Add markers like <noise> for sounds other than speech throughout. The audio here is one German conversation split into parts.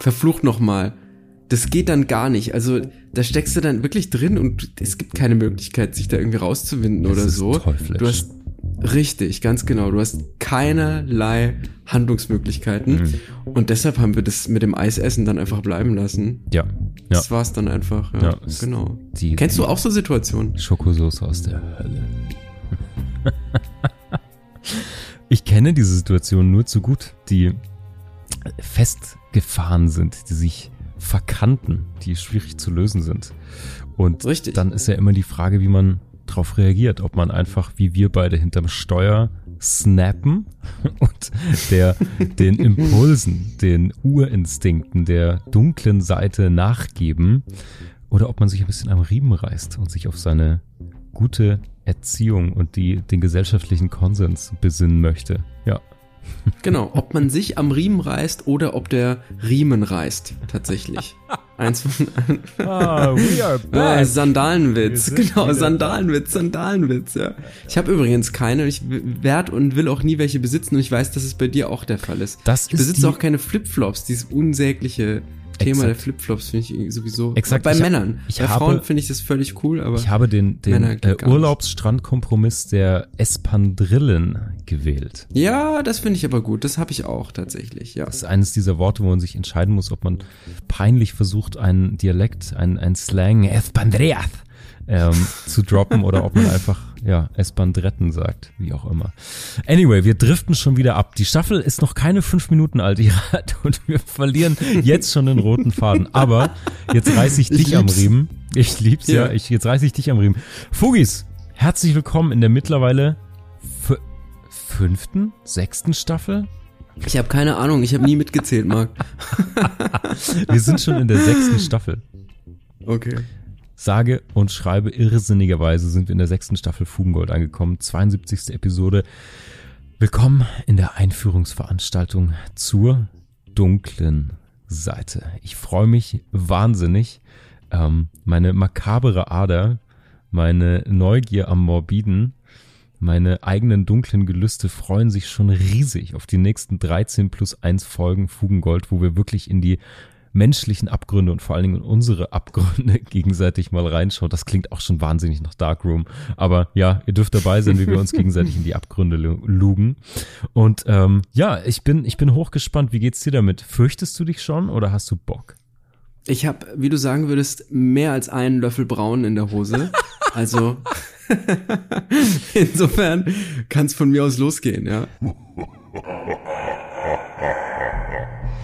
verflucht nochmal. Das geht dann gar nicht. Also da steckst du dann wirklich drin und es gibt keine Möglichkeit, sich da irgendwie rauszuwinden Es oder so. teuflisch. Du hast richtig, ganz genau. Du hast keinerlei Handlungsmöglichkeiten Mhm. und deshalb haben wir das mit dem Eisessen dann einfach bleiben lassen. Ja, ja. Das war's dann einfach. Ja, Ja, es- genau. Die, Kennst du auch so Situationen? Schokosauce aus der Hölle. <laughs> ich kenne diese Situation nur zu gut, die festgefahren sind, die sich verkanten, die schwierig zu lösen sind. Und Richtig. dann ist ja immer die Frage, wie man darauf reagiert, ob man einfach wie wir beide hinterm Steuer snappen <laughs> und der den Impulsen, den Urinstinkten der dunklen Seite nachgeben oder ob man sich ein bisschen am Riemen reißt und sich auf seine gute Erziehung und die, den gesellschaftlichen Konsens besinnen möchte. Ja. Genau, ob man sich am Riemen reißt oder ob der Riemen reißt, tatsächlich. <laughs> Eins von Ah, we are <laughs> Ah, Sandalenwitz, genau, Sandalenwitz, Sandalenwitz, ja. Ich habe übrigens keine, ich werde und will auch nie welche besitzen und ich weiß, dass es bei dir auch der Fall ist. Das Ich ist besitze die- auch keine Flipflops, dieses unsägliche Thema Exakt. der Flipflops finde ich sowieso. Exakt, Bei ich Männern. ich bei habe- Frauen finde ich das völlig cool, aber Ich habe den, den äh. Urlaubsstrandkompromiss der Espandrillen gewählt. ja, das finde ich aber gut. Das habe ich auch tatsächlich, ja. Das ist eines dieser Worte, wo man sich entscheiden muss, ob man peinlich versucht, einen Dialekt, ein, ein Slang, Espandreas, ähm, zu droppen oder ob man <laughs> einfach, ja, Espandretten sagt, wie auch immer. Anyway, wir driften schon wieder ab. Die Staffel ist noch keine fünf Minuten alt, <laughs> Irat, und wir verlieren jetzt schon den roten Faden. Aber jetzt reiß ich Ich dich am lieb's. Riemen. Ich lieb's, ja. Ja. Ich, jetzt reiß ich dich am Riemen. Fugis, herzlich willkommen in der mittlerweile fü- fünften, sechsten Staffel Ich habe keine Ahnung, ich habe nie mitgezählt, Marc. <laughs> Wir sind schon in der sechsten Staffel. Okay. Sage und schreibe irrsinnigerweise sind wir in der sechsten Staffel Fugengold angekommen. 72. Episode. Willkommen in der Einführungsveranstaltung zur dunklen Seite. Ich freue mich wahnsinnig. Ähm, meine makabere Ader, meine Neugier am Morbiden, meine eigenen dunklen Gelüste freuen sich schon riesig auf die nächsten 13 plus 1 Folgen Fugengold, wo wir wirklich in die menschlichen Abgründe und vor allen Dingen in unsere Abgründe <laughs> gegenseitig mal reinschauen. Das klingt auch schon wahnsinnig nach Darkroom. Aber ja, ihr dürft dabei sein, wie wir uns gegenseitig in die Abgründe lu- lugen. Und ähm, ja, ich bin, ich bin hochgespannt. Wie geht's dir damit? Fürchtest du dich schon oder hast du Bock? Ich habe, wie du sagen würdest, mehr als einen Löffel braun in der Hose. Also <laughs> insofern kann es von mir aus losgehen, ja.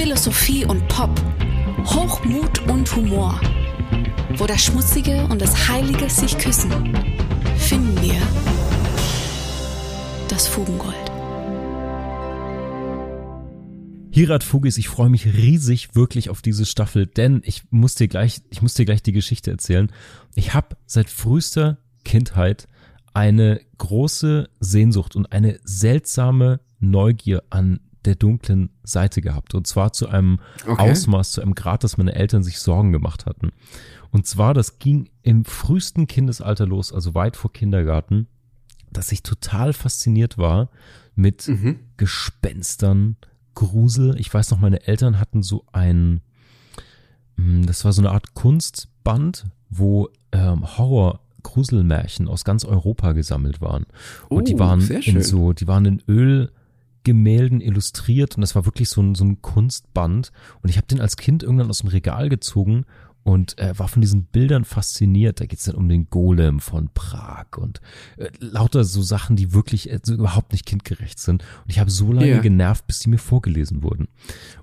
Philosophie und Pop, Hochmut und Humor. Wo das Schmutzige und das Heilige sich küssen, finden wir das Fugengold. Hirat Fugis, ich freue mich riesig wirklich auf diese Staffel, denn ich muss dir gleich, ich muss dir gleich die Geschichte erzählen. Ich habe seit frühester Kindheit eine große Sehnsucht und eine seltsame Neugier an der dunklen Seite gehabt. Und zwar zu einem Okay. Ausmaß, zu einem Grad, dass meine Eltern sich Sorgen gemacht hatten. Und zwar, das ging im frühesten Kindesalter los, also weit vor Kindergarten, dass ich total fasziniert war mit Mhm. Gespenstern, Grusel. Ich weiß noch, meine Eltern hatten so ein, mm, das war so eine Art Kunstband, wo ähm, Horror Gruselmärchen aus ganz Europa gesammelt waren. Und die Oh, waren sehr in so, die waren in Ölgemälden illustriert und das war wirklich so ein, so ein Kunstband. Und ich habe den als Kind irgendwann aus dem Regal gezogen und äh, war von diesen Bildern fasziniert. Da geht's dann um den Golem von Prag und äh, lauter so Sachen, die wirklich äh, so überhaupt nicht kindgerecht sind. Und ich habe so lange Ja. genervt, bis die mir vorgelesen wurden.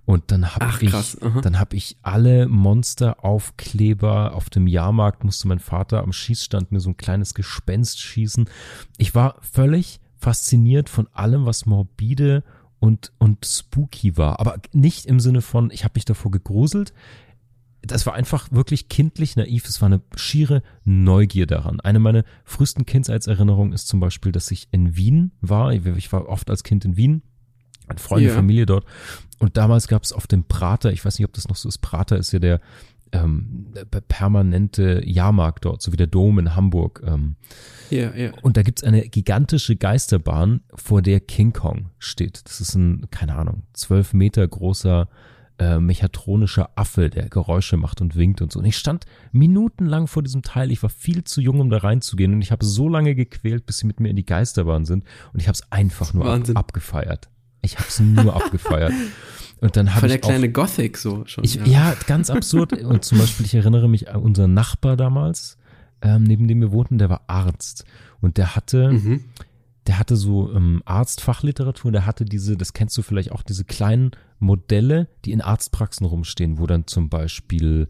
Und dann habe ich, aha. dann habe ich alle Monsteraufkleber auf dem Jahrmarkt musste mein Vater am Schießstand mir so ein kleines Gespenst schießen. Ich war völlig fasziniert von allem, was morbide und, und spooky war. Aber nicht im Sinne von, ich habe mich davor gegruselt. Das war einfach wirklich kindlich naiv. Es war eine schiere Neugier daran. Eine meiner frühesten Kindheitserinnerungen ist zum Beispiel, dass ich in Wien war. Ich war oft als Kind in Wien. Eine Freunde, Ja. Familie dort. Und damals gab es auf dem Prater, ich weiß nicht, ob das noch so ist, Prater ist ja der ähm, der permanente Jahrmarkt dort, so wie der Dom in Hamburg. Ähm, Ja, ja. und da gibt's eine gigantische Geisterbahn, vor der King Kong steht. Das ist ein, keine Ahnung, zwölf Meter großer äh, mechatronischer Affe, der Geräusche macht und winkt und so. Und ich stand minutenlang vor diesem Teil. Ich war viel zu jung, um da reinzugehen. Und ich habe so lange gequält, bis sie mit mir in die Geisterbahn sind. Und ich habe es einfach nur ab, abgefeiert. Ich habe es nur abgefeiert. <laughs> Und dann habe Voll ich der auch kleine Gothic so schon. ich, ja. ganz absurd. <laughs> Und zum Beispiel, ich erinnere mich an unseren Nachbar damals, ähm, neben dem wir wohnten, der war Arzt. Und der hatte, Mhm. der hatte so ähm, Arztfachliteratur, der hatte diese, das kennst du vielleicht auch, diese kleinen Modelle, die in Arztpraxen rumstehen, wo dann zum Beispiel,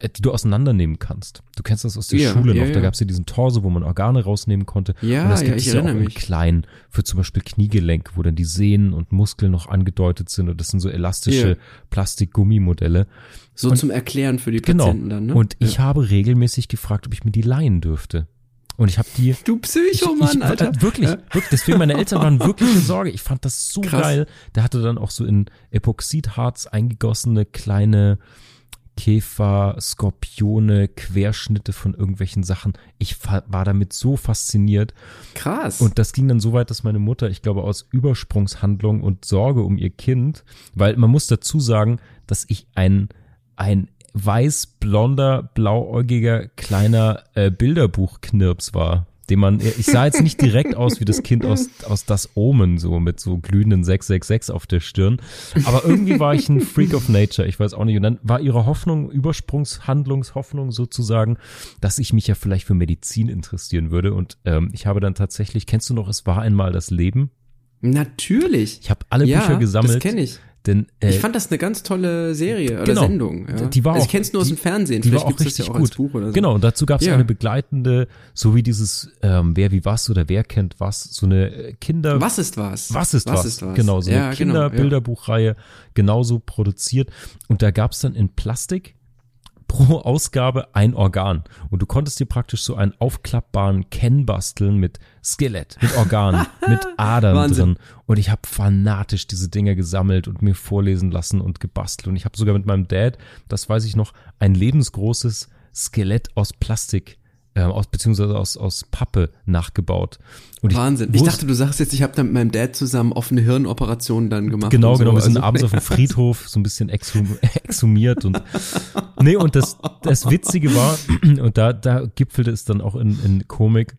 äh, die du auseinandernehmen kannst. Du kennst das aus der Ja, Schule ja, noch, da ja. gab es ja diesen Torso, wo man Organe rausnehmen konnte. Ja, und das ja, gibt ich es ja auch in mich. klein, für zum Beispiel Kniegelenk, wo dann die Sehnen und Muskeln noch angedeutet sind und das sind so elastische. Plastikgummimodelle. So Und- zum Erklären für die Genau. Patienten dann, ne? Und ich habe regelmäßig gefragt, ob ich mir die leihen dürfte. Und ich habe die. Du Psychomann, ich, Alter. Äh, wirklich, Ja. wirklich. Deswegen meine Eltern waren <laughs> wirklich in Sorge. Ich fand das so Krass. geil. Der hatte dann auch so in Epoxidharz eingegossene kleine Käfer, Skorpione, Querschnitte von irgendwelchen Sachen. Ich war damit so fasziniert. Krass. Und das ging dann so weit, dass meine Mutter, ich glaube, aus Übersprungshandlung und Sorge um ihr Kind, weil man muss dazu sagen, dass ich ein, ein weiß-blonder, blauäugiger, kleiner äh, Bilderbuchknirps war. Den man, ich sah jetzt nicht direkt aus wie das Kind aus, aus Das Omen, so mit so glühenden 666 auf der Stirn. Aber irgendwie war ich ein Freak of Nature, ich weiß auch nicht. Und dann war ihre Hoffnung, Übersprungshandlungshoffnung sozusagen, dass ich mich ja vielleicht für Medizin interessieren würde. Und ähm, ich habe dann tatsächlich, kennst du noch, es war einmal das Leben? Natürlich. Ich habe alle ja, Bücher gesammelt. das kenne ich. Denn äh, Ich fand das eine ganz tolle Serie oder genau. Sendung. Ja. Die war also auch- ich kenn's nur aus dem Fernsehen. die Vielleicht war auch gibt's das richtig ja auch als gut. Buch oder so. Genau, und dazu gab es Ja. eine begleitende, so wie dieses ähm, Wer wie was oder Wer kennt was, so eine äh, Kinder... Was ist was? Was ist was? was? Ist was? Genau, so eine ja, genau, ja. Kinderbilderbuchreihe, genauso produziert. Und da gab es dann in Plastik pro Ausgabe ein Organ. Und du konntest dir praktisch so einen aufklappbaren Ken basteln mit Skelett, mit Organen, <laughs> mit Adern Wahnsinn. drin. Und ich habe fanatisch diese Dinger gesammelt und mir vorlesen lassen und gebastelt. Und ich habe sogar mit meinem Dad, das weiß ich noch, ein lebensgroßes Skelett aus Plastik, äh, aus, beziehungsweise aus, aus Pappe nachgebaut. Und Wahnsinn. Ich wusste- dachte, du sagst jetzt, ich habe dann mit meinem Dad zusammen offene Hirnoperationen dann gemacht. Genau, und so. genau. Wir sind Also- abends auf dem Friedhof so ein bisschen exhum <laughs> exhumiert und nee, und das, das Witzige war, <clears throat> und da, da gipfelte es dann auch in, in Komik,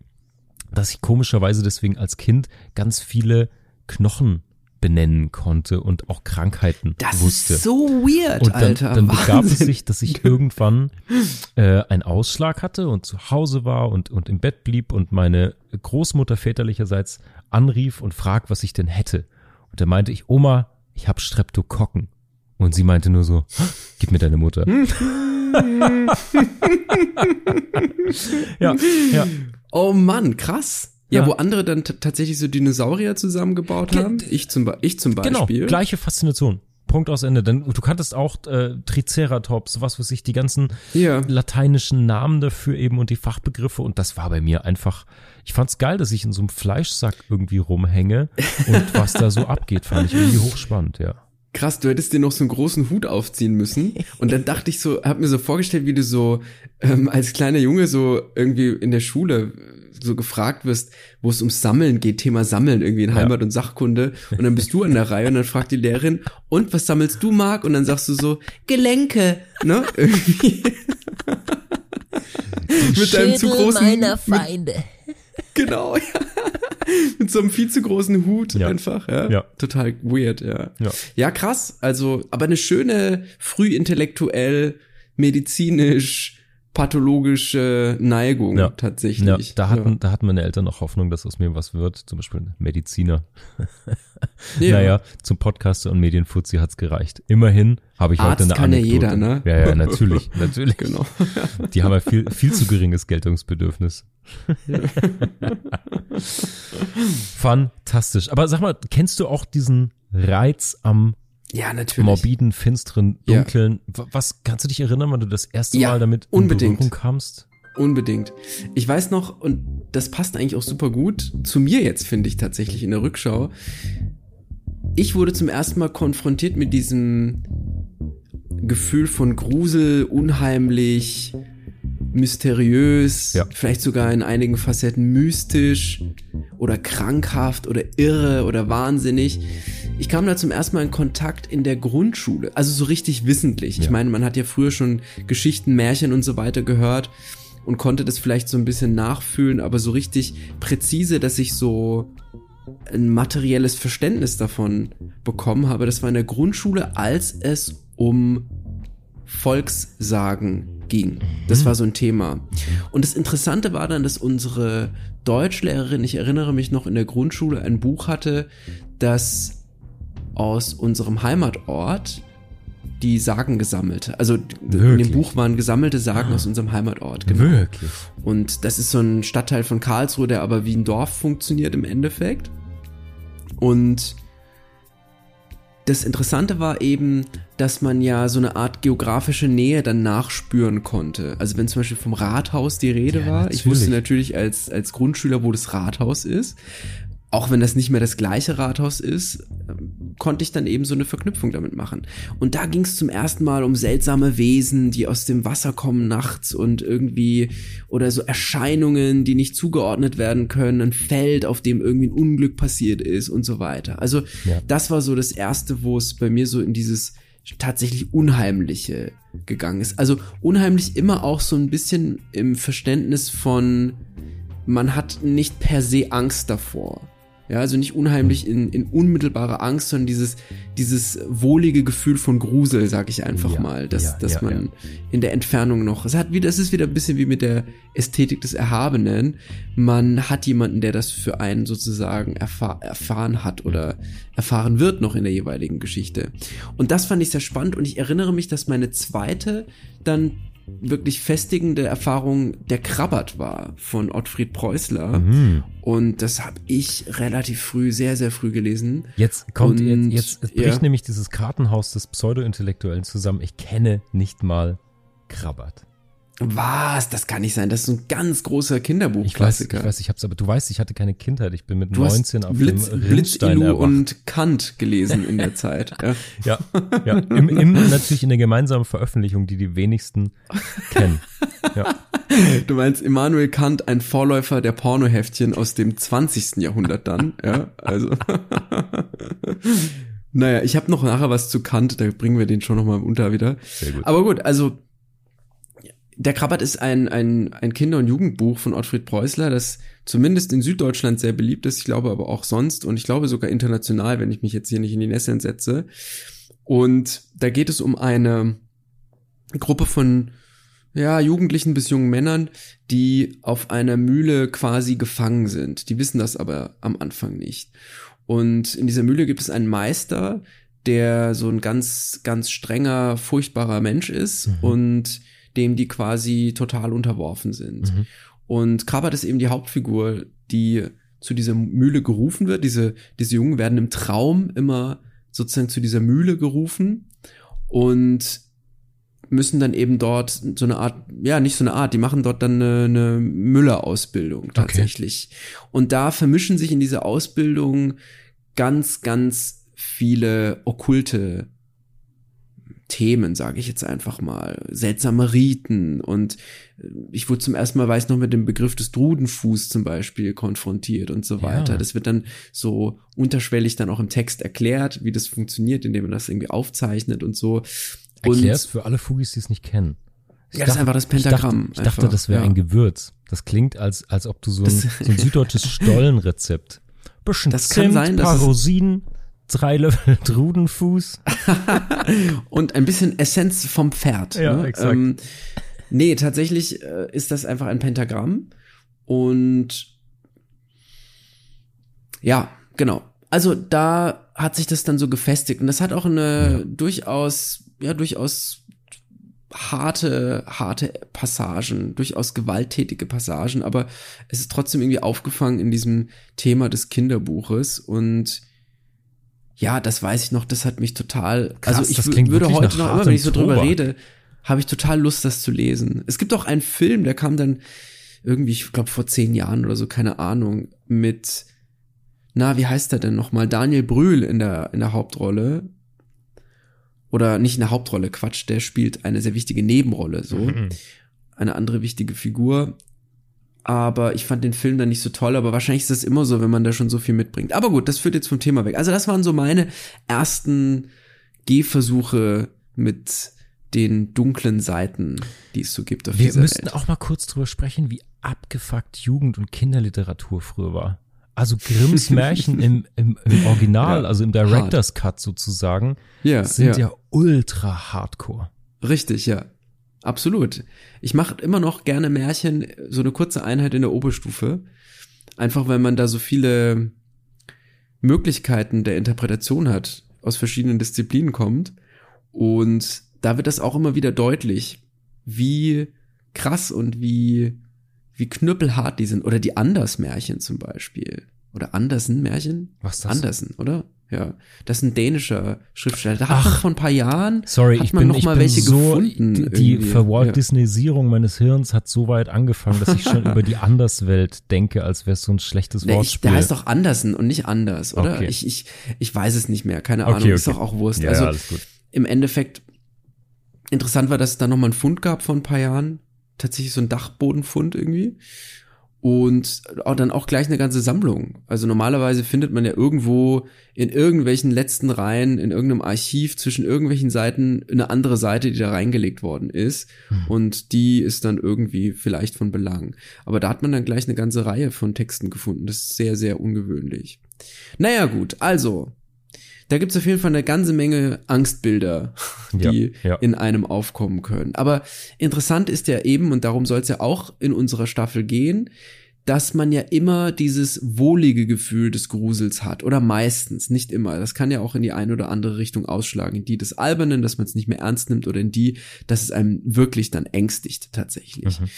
dass ich komischerweise deswegen als Kind ganz viele Knochen benennen konnte und auch Krankheiten Das wusste. ist so weird, Und dann, Alter. dann begab es Wahnsinn. sich, dass ich irgendwann äh, einen Ausschlag hatte und zu Hause war und, und im Bett blieb und meine Großmutter väterlicherseits anrief und fragt, was ich denn hätte. Und da meinte ich, Oma, ich habe Streptokokken. Und sie meinte nur so, gib mir deine Mutter. <laughs> ja, ja. Oh Mann, krass. Ja, Ja. wo andere dann tatsächlich so Dinosaurier zusammengebaut Ge- haben. Ich zum, ich zum Genau, Beispiel. gleiche Faszination. Punkt aus Ende. Denn du kanntest auch äh, Triceratops, was weiß ich, die ganzen Ja. lateinischen Namen dafür eben und die Fachbegriffe und das war bei mir einfach, ich fand's geil, dass ich in so einem Fleischsack irgendwie rumhänge und <laughs> was da so abgeht, fand ich irgendwie hochspannend, ja. Krass, du hättest dir noch so einen großen Hut aufziehen müssen. Und dann dachte ich so, hab mir so vorgestellt, wie du so ähm, als kleiner Junge so irgendwie in der Schule so gefragt wirst, wo es ums Sammeln geht, Thema Sammeln irgendwie in Ja. Heimat- und Sachkunde. Und dann bist du an der Reihe und dann fragt die Lehrerin, und was sammelst du, Marc? Und dann sagst du so, Gelenke, ne? <laughs> Irgendwie. mit deinem zu großen, meiner mit, Feinde. <laughs> genau, ja. mit so einem viel zu großen Hut Ja. einfach, ja. Ja. Total weird, ja. Ja. Ja, krass. Also, aber eine schöne, früh intellektuell, medizinisch, pathologische Neigung Ja. tatsächlich. Ja, da hatten, da hatten meine Eltern noch Hoffnung, dass aus mir was wird, zum Beispiel ein Mediziner. <laughs> ja. Naja, zum Podcaster und Medienfuzzi hat's gereicht. Immerhin habe ich Arzt heute eine kann ja Anekdote. jeder, ne? Ja, ja, natürlich, <laughs> natürlich. Genau. Die haben ja viel, viel zu geringes Geltungsbedürfnis. <laughs> Fantastisch. Aber sag mal, kennst du auch diesen Reiz am Ja, natürlich. morbiden, finsteren, Ja. dunklen. W- Was kannst du dich erinnern, wann du das erste Ja, Mal damit unbedingt. in Berührung kamst? Unbedingt. Ich weiß noch, und das passt eigentlich auch super gut zu mir jetzt, finde ich tatsächlich in der Rückschau. Ich wurde zum ersten Mal konfrontiert mit diesem Gefühl von Grusel, unheimlich, mysteriös, Ja. vielleicht sogar in einigen Facetten mystisch oder krankhaft oder irre oder wahnsinnig. Ich kam da zum ersten Mal in Kontakt in der Grundschule, also so richtig wissentlich. Ich Ja. meine, man hat ja früher schon Geschichten, Märchen und so weiter gehört und konnte das vielleicht so ein bisschen nachfühlen, aber so richtig präzise, dass ich so ein materielles Verständnis davon bekommen habe. Das war in der Grundschule, als es um Volkssagen ging. Das war so ein Thema. Und das Interessante war dann, dass unsere Deutschlehrerin, ich erinnere mich noch in der Grundschule, ein Buch hatte, das aus unserem Heimatort die Sagen gesammelt. Also in Wirklich? dem Buch waren gesammelte Sagen aus unserem Heimatort. Genau. Wirklich? Und das ist so ein Stadtteil von Karlsruhe, der aber wie ein Dorf funktioniert im Endeffekt. Und das Interessante war eben, dass man ja so eine Art geografische Nähe dann nachspüren konnte. Also wenn zum Beispiel vom Rathaus die Rede Ja, war, ich wusste natürlich. natürlich als, als Grundschüler, wo das Rathaus ist. Auch wenn das nicht mehr das gleiche Rathaus ist, ähm, konnte ich dann eben so eine Verknüpfung damit machen. Und da ging es zum ersten Mal um seltsame Wesen, die aus dem Wasser kommen nachts und irgendwie oder so Erscheinungen, die nicht zugeordnet werden können, ein Feld, auf dem irgendwie ein Unglück passiert ist und so weiter. Also Ja. das war so das erste, wo es bei mir so in dieses tatsächlich Unheimliche gegangen ist. Also unheimlich immer auch so ein bisschen im Verständnis von, man hat nicht per se Angst davor. Ja, also nicht unheimlich in, in unmittelbarer Angst, sondern dieses, dieses wohlige Gefühl von Grusel, sag ich einfach Ja, mal, dass, ja, dass ja, man in der Entfernung noch, es hat wieder, es ist wieder ein bisschen wie mit der Ästhetik des Erhabenen. Man hat jemanden, der das für einen sozusagen erfahr, erfahren hat oder erfahren wird noch in der jeweiligen Geschichte. Und das fand ich sehr spannend und ich erinnere mich, dass meine zweite dann wirklich festigende Erfahrung der Krabbert war von Ottfried Preußler. Mhm. Und das habe ich relativ früh, sehr, sehr früh gelesen. Jetzt kommt, Und, jetzt, jetzt ja. bricht nämlich dieses Kartenhaus des Pseudo-Intellektuellen zusammen. Ich kenne nicht mal Krabbert. Was? Das kann nicht sein. Das ist ein ganz großer Ich weiß, ich Kinderbuchklassiker. weiß, ich hab's, aber du weißt, ich hatte keine Kindheit. Ich bin mit Du 19 hast auf Blitz, dem Blitz Ilu und Kant gelesen in der <laughs> Zeit. Ja. Ja, ja. Im, im, natürlich in der gemeinsamen Veröffentlichung, die die wenigsten kennen. <laughs> Ja. Du meinst Immanuel Kant, ein Vorläufer der Pornoheftchen aus dem 20. Jahrhundert dann, ja, also. <laughs> naja, ich habe noch nachher was zu Kant, da bringen wir den schon nochmal unter wieder. Sehr gut. Aber gut, also der Krabbert ist ein, ein, ein Kinder- und Jugendbuch von Ottfried Preußler, das zumindest in Süddeutschland sehr beliebt ist, ich glaube aber auch sonst und ich glaube sogar international, wenn ich mich jetzt hier nicht in die Nesseln setze. Und da geht es um eine Gruppe von ja, Jugendlichen bis jungen Männern, die auf einer Mühle quasi gefangen sind. Die wissen das aber am Anfang nicht. Und in dieser Mühle gibt es einen Meister, der so ein ganz, ganz strenger, furchtbarer Mensch ist Mhm. und dem die quasi total unterworfen sind. Mhm. Und Krabbert ist eben die Hauptfigur, die zu dieser Mühle gerufen wird. Diese, diese Jungen werden im Traum immer sozusagen zu dieser Mühle gerufen und müssen dann eben dort so eine Art, ja, nicht so eine Art, die machen dort dann eine, eine Müllerausbildung tatsächlich. Und da vermischen sich in dieser Ausbildung ganz, ganz viele okkulte Themen, sage ich jetzt einfach mal, seltsame Riten und äh, ich wurde zum ersten Mal, weiß noch, mit dem Begriff des Drudenfuß zum Beispiel konfrontiert und so Ja. weiter. Das wird dann so unterschwellig dann auch im Text erklärt, wie das funktioniert, indem man das irgendwie aufzeichnet und so. Erklär's für alle Fugis, die es nicht kennen. Ich Ja, das ist einfach das Pentagramm. Ich dachte, ich dachte das wäre ja. ein Gewürz. Das klingt, als, als ob du so ein, so ein süddeutsches <laughs> Stollenrezept. Bisschen Das kann Zimt, sein, dass paar Rosinen, drei Löffel <laughs> Drudenfuß. <laughs> und ein bisschen Essenz vom Pferd. Ja, ne? exakt. Ähm, nee, tatsächlich äh, ist das einfach ein Pentagramm und ja, genau. Also da hat sich das dann so gefestigt und das hat auch eine durchaus, ja, durchaus harte, harte Passagen, durchaus gewalttätige Passagen, aber es ist trotzdem irgendwie aufgefangen in diesem Thema des Kinderbuches und ja, das weiß ich noch, das hat mich total, Krass, also ich würde heute noch immer, wenn ich so drüber rede, habe ich total Lust, das zu lesen. Es gibt auch einen Film, der kam dann irgendwie, ich glaube vor zehn Jahren oder so, keine Ahnung, mit, na, wie heißt der denn nochmal? Daniel Brühl in der, in der Hauptrolle. Oder nicht in der Hauptrolle, Quatsch, der spielt eine sehr wichtige Nebenrolle, so. Mhm. <laughs> Eine andere wichtige Figur. Aber ich fand den Film dann nicht so toll, aber wahrscheinlich ist das immer so, wenn man da schon so viel mitbringt. Aber gut, das führt jetzt vom Thema weg. Also das waren so meine ersten Gehversuche mit den dunklen Seiten, die es so gibt auf Wir dieser müssten Welt. auch mal kurz drüber sprechen, wie abgefuckt Jugend- und Kinderliteratur früher war. Also Grimms Märchen im, im, im Original, <laughs> Ja, also im Director's Cut sozusagen, Ja, sind ja. ja, ultra hardcore. Richtig, ja. Absolut. Ich mache immer noch gerne Märchen, so eine kurze Einheit in der Oberstufe. Einfach weil man da so viele Möglichkeiten der Interpretation hat, aus verschiedenen Disziplinen kommt. Und da wird das auch immer wieder deutlich, wie krass und wie, wie knüppelhart die sind. Oder die Andersmärchen zum Beispiel. Oder Andersen-Märchen? Was ist das? Andersen, oder? Ja. Das ist ein dänischer Schriftsteller. Da Ach. vor ein paar Jahren Sorry, hat ich man bin, noch ich mal bin welche so, gefunden. die, die. Verwalt. Disneyisierung meines Hirns hat so weit angefangen, dass ich schon <laughs> über die Anderswelt denke, als wäre es so ein schlechtes Nee, ich, Wortspiel. der heißt doch Andersen und nicht anders, oder? Okay. Ich, ich, ich weiß es nicht mehr, keine Okay, Ahnung, ist okay. doch auch Wurst. ja, also ja, alles gut. im Endeffekt, interessant war, dass es da nochmal einen Fund gab vor ein paar Jahren. Tatsächlich so ein Dachbodenfund irgendwie. Und auch dann auch gleich eine ganze Sammlung. Also normalerweise findet man ja irgendwo in irgendwelchen letzten Reihen, in irgendeinem Archiv zwischen irgendwelchen Seiten eine andere Seite, die da reingelegt worden ist. Hm. Und die ist dann irgendwie vielleicht von Belang. Aber da hat man dann gleich eine ganze Reihe von Texten gefunden. Das ist sehr, sehr ungewöhnlich. Naja, gut, also. Da gibt's auf jeden Fall eine ganze Menge Angstbilder, <laughs> Ja, die ja. in einem aufkommen können. Aber interessant ist ja eben, und darum soll es ja auch in unserer Staffel gehen, dass man ja immer dieses wohlige Gefühl des Grusels hat. Oder meistens, nicht immer. Das kann ja auch in die eine oder andere Richtung ausschlagen. In die des Albernen, dass man es nicht mehr ernst nimmt, oder in die, dass es einem wirklich dann ängstigt tatsächlich. Mhm.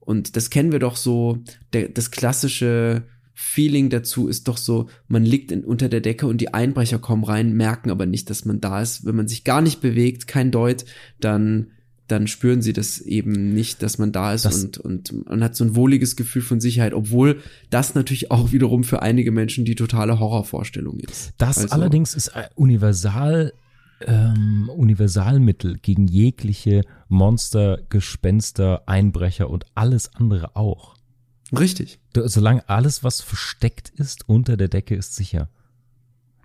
Und das kennen wir doch so, der, das klassische Feeling dazu ist doch so, man liegt in, unter der Decke und die Einbrecher kommen rein, merken aber nicht, dass man da ist. Wenn man sich gar nicht bewegt, kein Deut, dann dann spüren sie das eben nicht, dass man da ist Das- und, und man hat so ein wohliges Gefühl von Sicherheit, obwohl das natürlich auch wiederum für einige Menschen die totale Horrorvorstellung ist. Das Also- allerdings ist ein Universal, ähm, Universalmittel gegen jegliche Monster, Gespenster, Einbrecher und alles andere auch. Richtig. Solange alles, was versteckt ist, unter der Decke ist sicher.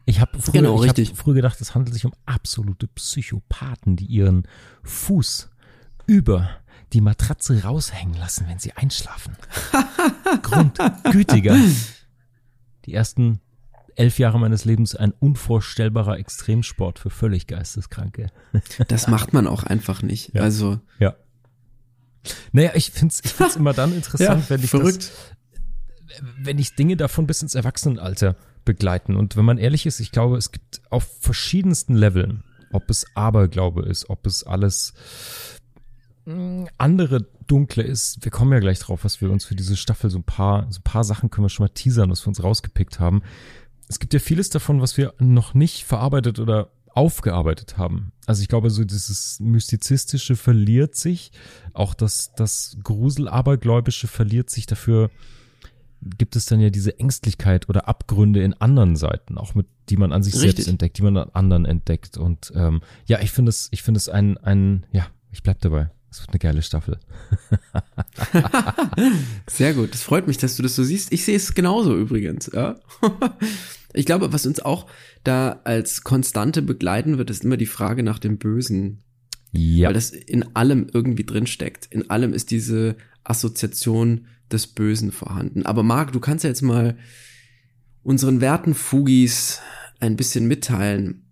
Ich habe früher, Genau, ich hab früher gedacht, es handelt sich um absolute Psychopathen, die ihren Fuß über die Matratze raushängen lassen, wenn sie einschlafen. <laughs> Grundgütiger. Die ersten elf Jahre meines Lebens ein unvorstellbarer Extremsport für völlig Geisteskranke. Das macht man auch einfach nicht. Ja. Also Ja. Naja, ich find's, ich find's immer dann <laughs> interessant, wenn ich verrückt. das, wenn ich Dinge davon bis ins Erwachsenenalter begleiten. Und wenn man ehrlich ist, ich glaube, es gibt auf verschiedensten Leveln, ob es Aberglaube ist, ob es alles mh, andere dunkle ist. Wir kommen ja gleich drauf, was wir uns für diese Staffel so ein paar, so ein paar Sachen können wir schon mal teasern, was wir uns rausgepickt haben. Es gibt ja vieles davon, was wir noch nicht verarbeitet oder aufgearbeitet haben. Also ich glaube, so dieses Mystizistische verliert sich, auch das, das Grusel-Abergläubische verliert sich dafür, gibt es dann ja diese Ängstlichkeit oder Abgründe in anderen Seiten, auch mit, die man an sich Richtig. selbst entdeckt, die man an anderen entdeckt. Und ähm, ja, ich finde es, ich finde es ein, ein, ja, ich bleib dabei. Es wird eine geile Staffel. <laughs> Sehr gut. Das freut mich, dass du das so siehst. Ich sehe es genauso übrigens. Ja? <laughs> Ich glaube, was uns auch da als Konstante begleiten wird, ist immer die Frage nach dem Bösen. Ja. Weil das in allem irgendwie drin steckt. In allem ist diese Assoziation des Bösen vorhanden. Aber Marc, du kannst ja jetzt mal unseren werten Fugis ein bisschen mitteilen,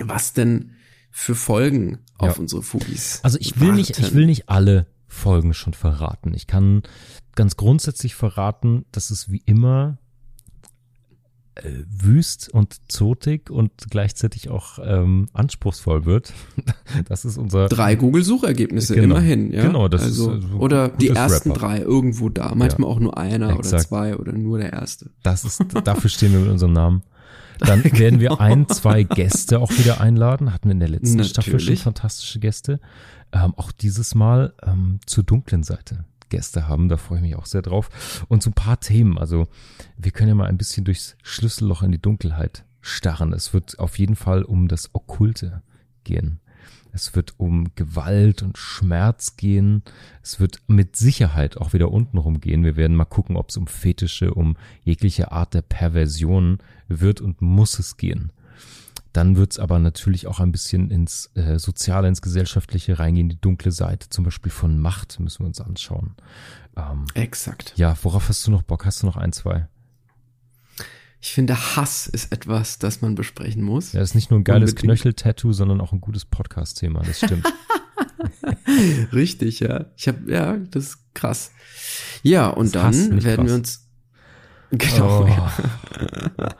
was denn für Folgen auf Ja. unsere Fugis Also ich will nicht, ich warten. will nicht alle Folgen schon verraten. Ich kann ganz grundsätzlich verraten, dass es wie immer wüst und zotig und gleichzeitig auch ähm, anspruchsvoll wird. <laughs> Das ist unser Drei Google-Suchergebnisse, Genau. immerhin, ja. Genau, das also, ist, äh, Oder die ersten Wrap-up. drei irgendwo da. Manchmal auch nur einer oder Exakt. zwei oder nur der erste. Das ist, dafür stehen wir mit unserem Namen. Dann <laughs> werden wir ein, zwei Gäste auch wieder einladen. Hatten wir in der letzten Natürlich. Staffel schon fantastische Gäste. Ähm, auch dieses Mal ähm, zur dunklen Seite Gäste haben. Da freue ich mich auch sehr drauf. Und so ein paar Themen. Also wir können ja mal ein bisschen durchs Schlüsselloch in die Dunkelheit starren. Es wird auf jeden Fall um das Okkulte gehen. Es wird um Gewalt und Schmerz gehen. Es wird mit Sicherheit auch wieder untenrum gehen. Wir werden mal gucken, ob es um Fetische, um jegliche Art der Perversion wird und muss es gehen. Dann wird es aber natürlich auch ein bisschen ins äh, Soziale, ins Gesellschaftliche reingehen, die dunkle Seite, zum Beispiel von Macht müssen wir uns anschauen. Ähm, Exakt. ja, worauf hast du noch Bock? Hast du noch ein, zwei? Ich finde, Hass ist etwas, das man besprechen muss. Ja, das ist nicht nur ein geiles. Knöchel-Tattoo, sondern auch ein gutes Podcast-Thema, das stimmt. <laughs> <laughs> Richtig, ja. Ich habe, ja, das ist krass. Ja, und Das dann werden krass. wir uns. Genau. Oh. Ja.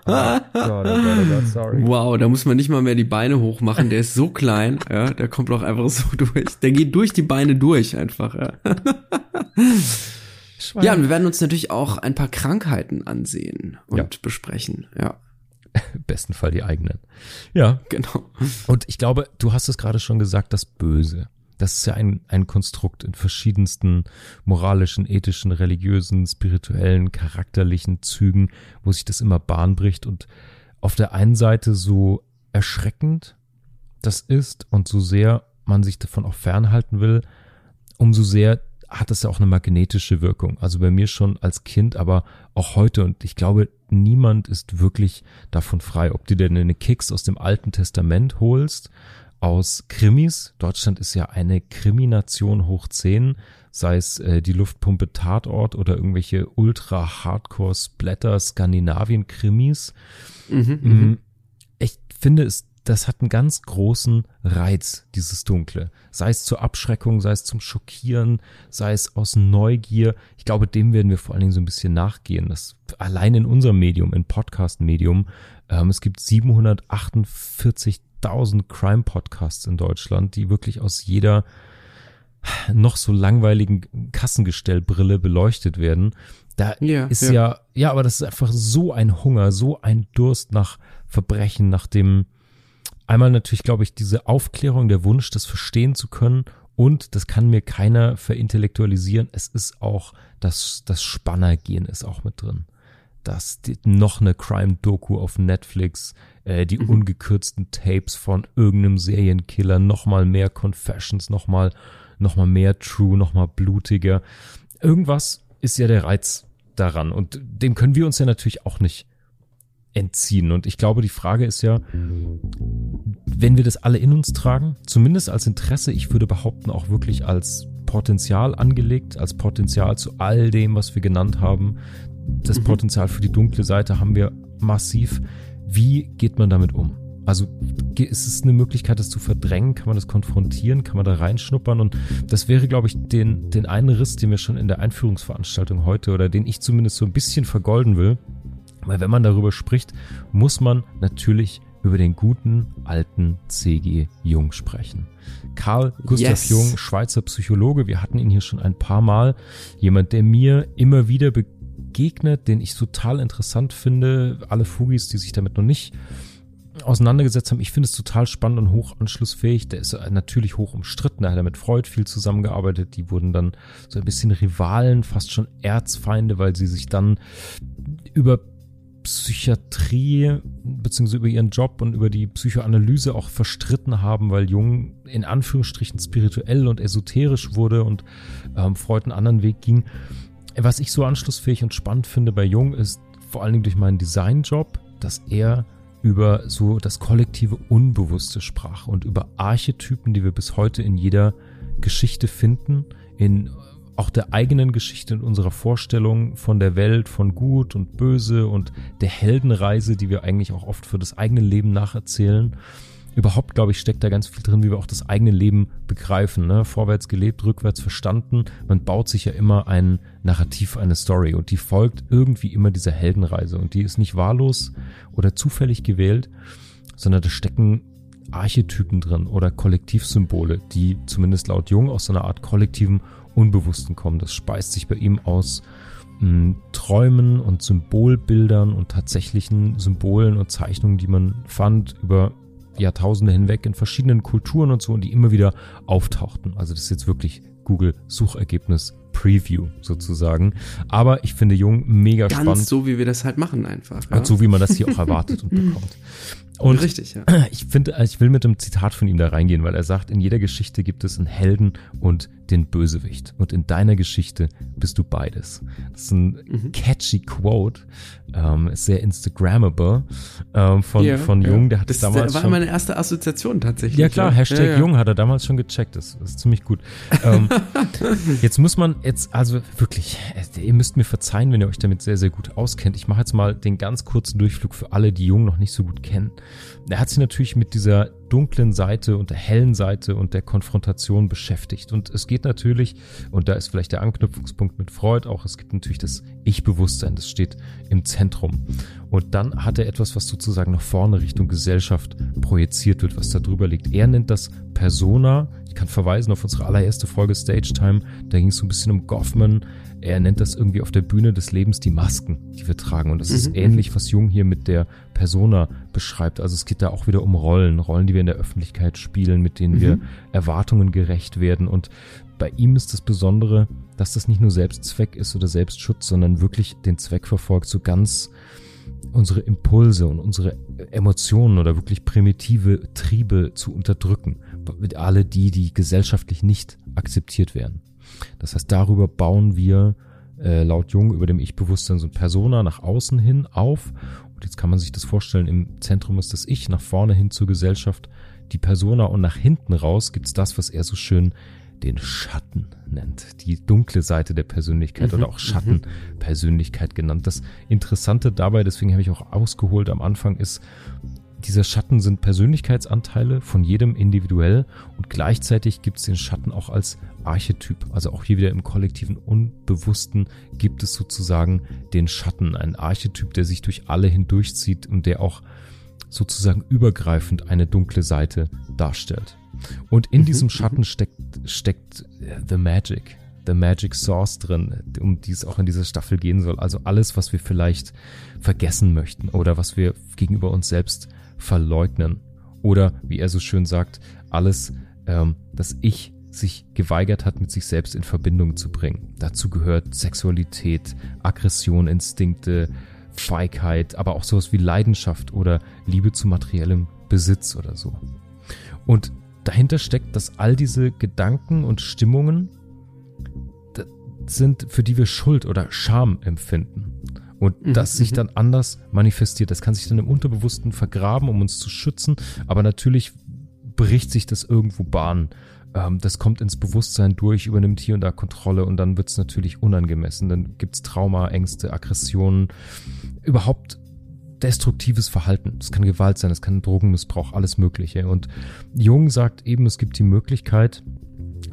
Gott, oh Gott, oh Gott, sorry. Wow, da muss man nicht mal mehr die Beine hochmachen. Der ist so klein, ja, der kommt auch einfach so durch. Der geht durch die Beine durch einfach, ja. Ja, und wir werden uns natürlich auch ein paar Krankheiten ansehen und Ja. besprechen. Ja, Im <laughs> besten Fall die eigenen. Ja, genau. und ich glaube, du hast es gerade schon gesagt, das Böse. Das ist ja ein, ein Konstrukt in verschiedensten moralischen, ethischen, religiösen, spirituellen, charakterlichen Zügen, wo sich das immer Bahn bricht und auf der einen Seite so erschreckend das ist und so sehr man sich davon auch fernhalten will, umso sehr hat es ja auch eine magnetische Wirkung. Also bei mir schon als Kind, aber auch heute. Und ich glaube, niemand ist wirklich davon frei. Ob du dir eine Kicks aus dem Alten Testament holst, aus Krimis. Deutschland ist ja eine Krimination hoch 10, sei es äh, die Luftpumpe Tatort oder irgendwelche Ultra-Hardcore-Splatter-Skandinavien-Krimis. Mhm, mhm. Mm, Ich finde es, das hat einen ganz großen Reiz, dieses Dunkle. Sei es zur Abschreckung, sei es zum Schockieren, sei es aus Neugier. Ich glaube, dem werden wir vor allen Dingen so ein bisschen nachgehen. Das allein in unserem Medium, in Podcast-Medium, ähm, es gibt 748.000 Crime-Podcasts in Deutschland, die wirklich aus jeder noch so langweiligen Kassengestellbrille beleuchtet werden. Da Ja, ist ja. ja. ja, aber das ist einfach so ein Hunger, so ein Durst nach Verbrechen, nach dem, einmal natürlich, glaube ich, diese Aufklärung, der Wunsch, das verstehen zu können und das kann mir keiner verintellektualisieren. Es ist auch das, das Spannergehen ist auch mit drin. Das, noch eine Crime-Doku auf Netflix, äh, die Mhm. ungekürzten Tapes von irgendeinem Serienkiller, nochmal mehr Confessions, nochmal noch mal mehr True, nochmal blutiger. Irgendwas ist ja der Reiz daran und dem können wir uns ja natürlich auch nicht entziehen. Und ich glaube, die Frage ist ja, wenn wir das alle in uns tragen, zumindest als Interesse, ich würde behaupten, auch wirklich als Potenzial angelegt, als Potenzial zu all dem, was wir genannt haben. Das Mhm. Potenzial für die dunkle Seite haben wir massiv. Wie geht man damit um? Also ist es eine Möglichkeit, das zu verdrängen? Kann man das konfrontieren? Kann man da reinschnuppern? Und das wäre, glaube ich, den, den einen Riss, den wir schon in der Einführungsveranstaltung heute oder den ich zumindest so ein bisschen vergolden will. Weil wenn man darüber spricht, muss man natürlich über den guten alten C.G. Jung sprechen. Karl Gustav Yes. Jung, Schweizer Psychologe, wir hatten ihn hier schon ein paar Mal. Jemand, der mir immer wieder begegnet, den ich total interessant finde. Alle Fugis, die sich damit noch nicht auseinandergesetzt haben. Ich finde es total spannend und hoch anschlussfähig. Der ist natürlich hoch umstritten. Da hat er mit Freud viel zusammengearbeitet. Die wurden dann so ein bisschen Rivalen, fast schon Erzfeinde, weil sie sich dann über Psychiatrie beziehungsweise über ihren Job und über die Psychoanalyse auch verstritten haben, weil Jung in Anführungsstrichen spirituell und esoterisch wurde und ähm, Freud einen anderen Weg ging. Was ich so anschlussfähig und spannend finde bei Jung ist vor allen Dingen durch meinen Designjob, dass er über so das kollektive Unbewusste sprach und über Archetypen, die wir bis heute in jeder Geschichte finden, in auch der eigenen Geschichte und unserer Vorstellung von der Welt, von Gut und Böse und der Heldenreise, die wir eigentlich auch oft für das eigene Leben nacherzählen. Überhaupt, glaube ich, steckt da ganz viel drin, wie wir auch das eigene Leben begreifen. Ne? Vorwärts gelebt, rückwärts verstanden. Man baut sich ja immer ein Narrativ, eine Story und die folgt irgendwie immer dieser Heldenreise und die ist nicht wahllos oder zufällig gewählt, sondern da stecken Archetypen drin oder Kollektivsymbole, die zumindest laut Jung aus so einer Art kollektiven Unbewussten kommen. Das speist sich bei ihm aus mh, Träumen und Symbolbildern und tatsächlichen Symbolen und Zeichnungen, die man fand über Jahrtausende hinweg in verschiedenen Kulturen und so und die immer wieder auftauchten. Also das ist jetzt wirklich Google Suchergebnis Preview sozusagen. Aber ich finde Jung mega Ganz spannend. so, wie wir das halt machen einfach. Ja? Und so wie man das hier auch erwartet und <laughs> bekommt. Und Richtig, ja. ich finde, ich will mit einem Zitat von ihm da reingehen, weil er sagt, in jeder Geschichte gibt es einen Helden und den Bösewicht. Und in deiner Geschichte bist du beides. Das ist ein Mhm. catchy Quote, ähm, sehr Instagrammable ähm, von, Ja, von ja. Jung. Der hat das damals war schon. meine erste Assoziation tatsächlich. Ja klar, Hashtag Ja, ja. Jung hat er damals schon gecheckt. Das ist ziemlich gut. Ähm, <laughs> jetzt muss man jetzt, also wirklich, äh, ihr müsst mir verzeihen, wenn ihr euch damit sehr, sehr gut auskennt. Ich mache jetzt mal den ganz kurzen Durchflug für alle, die Jung noch nicht so gut kennen. Er hat sich natürlich mit dieser dunklen Seite und der hellen Seite und der Konfrontation beschäftigt. Und es geht natürlich, und da ist vielleicht der Anknüpfungspunkt mit Freud auch, es gibt natürlich das Ich-Bewusstsein, das steht im Zentrum. Und dann hat er etwas, was sozusagen nach vorne Richtung Gesellschaft projiziert wird, was da drüber liegt. Er nennt das Persona. Ich kann verweisen auf unsere allererste Folge Stage Time. Da ging es so ein bisschen um Goffman. Er nennt das irgendwie auf der Bühne des Lebens die Masken, die wir tragen. Und das ist Mhm. ähnlich, was Jung hier mit der Persona beschreibt. Also es geht da auch wieder um Rollen, Rollen, die wir in der Öffentlichkeit spielen, mit denen wir Mhm. Erwartungen gerecht werden. Und bei ihm ist das Besondere, dass das nicht nur Selbstzweck ist oder Selbstschutz, sondern wirklich den Zweck verfolgt, so ganz unsere Impulse und unsere Emotionen oder wirklich primitive Triebe zu unterdrücken. Mit alle die, die gesellschaftlich nicht akzeptiert werden. Das heißt, darüber bauen wir äh, laut Jung über dem Ich-Bewusstsein so ein Persona nach außen hin auf. Und jetzt kann man sich das vorstellen, im Zentrum ist das Ich, nach vorne hin zur Gesellschaft die Persona und nach hinten raus gibt's das, was er so schön den Schatten nennt, die dunkle Seite der Persönlichkeit Mhm, oder auch Schattenpersönlichkeit genannt. Das Interessante dabei, deswegen habe ich auch ausgeholt am Anfang, ist, dieser Schatten sind Persönlichkeitsanteile von jedem individuell und gleichzeitig gibt es den Schatten auch als Archetyp. Also auch hier wieder im kollektiven Unbewussten gibt es sozusagen den Schatten, ein Archetyp, der sich durch alle hindurchzieht und der auch sozusagen übergreifend eine dunkle Seite darstellt. Und in Mhm, diesem Schatten steckt, steckt äh, The Magic, The Magic Source drin, um die es auch in dieser Staffel gehen soll. Also alles, was wir vielleicht vergessen möchten oder was wir gegenüber uns selbst verleugnen. Oder, wie er so schön sagt, alles, ähm, das Ich sich geweigert hat, mit sich selbst in Verbindung zu bringen. Dazu gehört Sexualität, Aggression, Instinkte, Feigheit, aber auch sowas wie Leidenschaft oder Liebe zu materiellem Besitz oder so. Und dahinter steckt, dass all diese Gedanken und Stimmungen sind, für die wir Schuld oder Scham empfinden. Und Mhm, das sich mhm. dann anders manifestiert. Das kann sich dann im Unterbewussten vergraben, um uns zu schützen. Aber natürlich bricht sich das irgendwo Bahn. Ähm, das kommt ins Bewusstsein durch, übernimmt hier und da Kontrolle und dann wird es natürlich unangemessen. Dann gibt's Trauma, Ängste, Aggressionen, überhaupt destruktives Verhalten. Das kann Gewalt sein, das kann Drogenmissbrauch, alles Mögliche. Und Jung sagt eben, es gibt die Möglichkeit,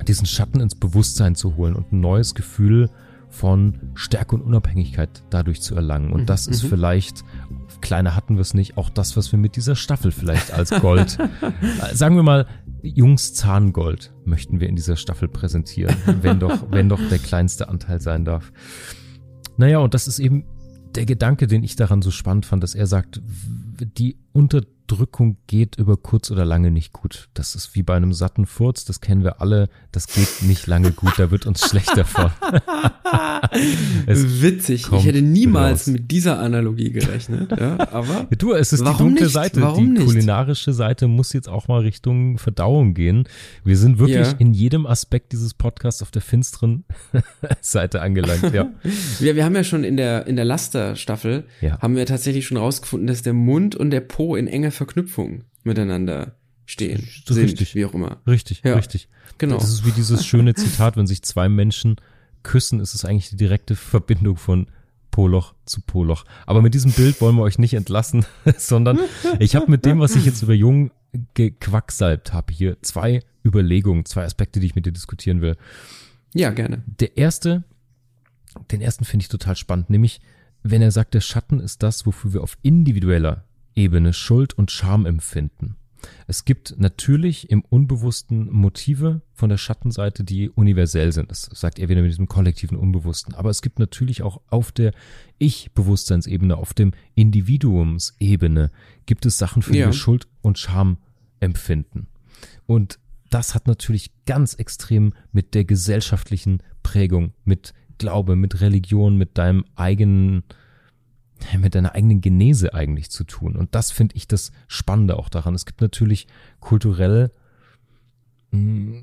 diesen Schatten ins Bewusstsein zu holen und ein neues Gefühl von Stärke und Unabhängigkeit dadurch zu erlangen. Und Mhm, das ist mhm. vielleicht, kleiner hatten wir es nicht, auch das, was wir mit dieser Staffel vielleicht als Gold, <laughs> sagen wir mal, Jungs Zahngold möchten wir in dieser Staffel präsentieren, wenn doch, wenn doch der kleinste Anteil sein darf. Naja, und das ist eben der Gedanke, den ich daran so spannend fand, dass er sagt, die Unterdrückung geht über kurz oder lange nicht gut. Das ist wie bei einem satten Furz, das kennen wir alle, das geht nicht lange gut, da wird uns schlecht davon. <laughs> Witzig. Ich hätte niemals raus. mit dieser Analogie gerechnet. Ja, aber <laughs> Du, es ist die dunkle nicht? Seite. Warum die nicht? kulinarische Seite muss jetzt auch mal Richtung Verdauung gehen. Wir sind wirklich Ja. in jedem Aspekt dieses Podcasts auf der finsteren <laughs> Seite angelangt, ja. wir, wir haben ja schon in der, in der Laster-Staffel, Ja. haben wir tatsächlich schon rausgefunden, dass der Mund und der Po in enger Verknüpfung miteinander stehen. Sind, richtig. Wie auch immer. Richtig, Ja. richtig. Genau. Das ist wie dieses schöne Zitat, wenn sich zwei Menschen küssen, ist es eigentlich die direkte Verbindung von Poloch zu Poloch. Aber mit diesem Bild wollen wir euch nicht entlassen, <laughs> sondern ich habe mit dem, was ich jetzt über Jung gequacksalbt habe, hier zwei Überlegungen, zwei Aspekte, die ich mit dir diskutieren will. Ja, gerne. Der erste, den ersten finde ich total spannend, nämlich wenn er sagt, der Schatten ist das, wofür wir auf individueller Ebene Schuld und Scham empfinden. Es gibt natürlich im Unbewussten Motive von der Schattenseite, die universell sind. Das sagt er wieder mit diesem kollektiven Unbewussten. Aber es gibt natürlich auch auf der Ich-Bewusstseinsebene, auf dem Individuumsebene, gibt es Sachen, für die Ja. wir Schuld und Scham empfinden. Und das hat natürlich ganz extrem mit der gesellschaftlichen Prägung, mit Glaube, mit Religion, mit deinem eigenen, <laughs> mit deiner eigenen Genese eigentlich zu tun. Und das finde ich das Spannende auch daran. Es gibt natürlich kulturell, mh,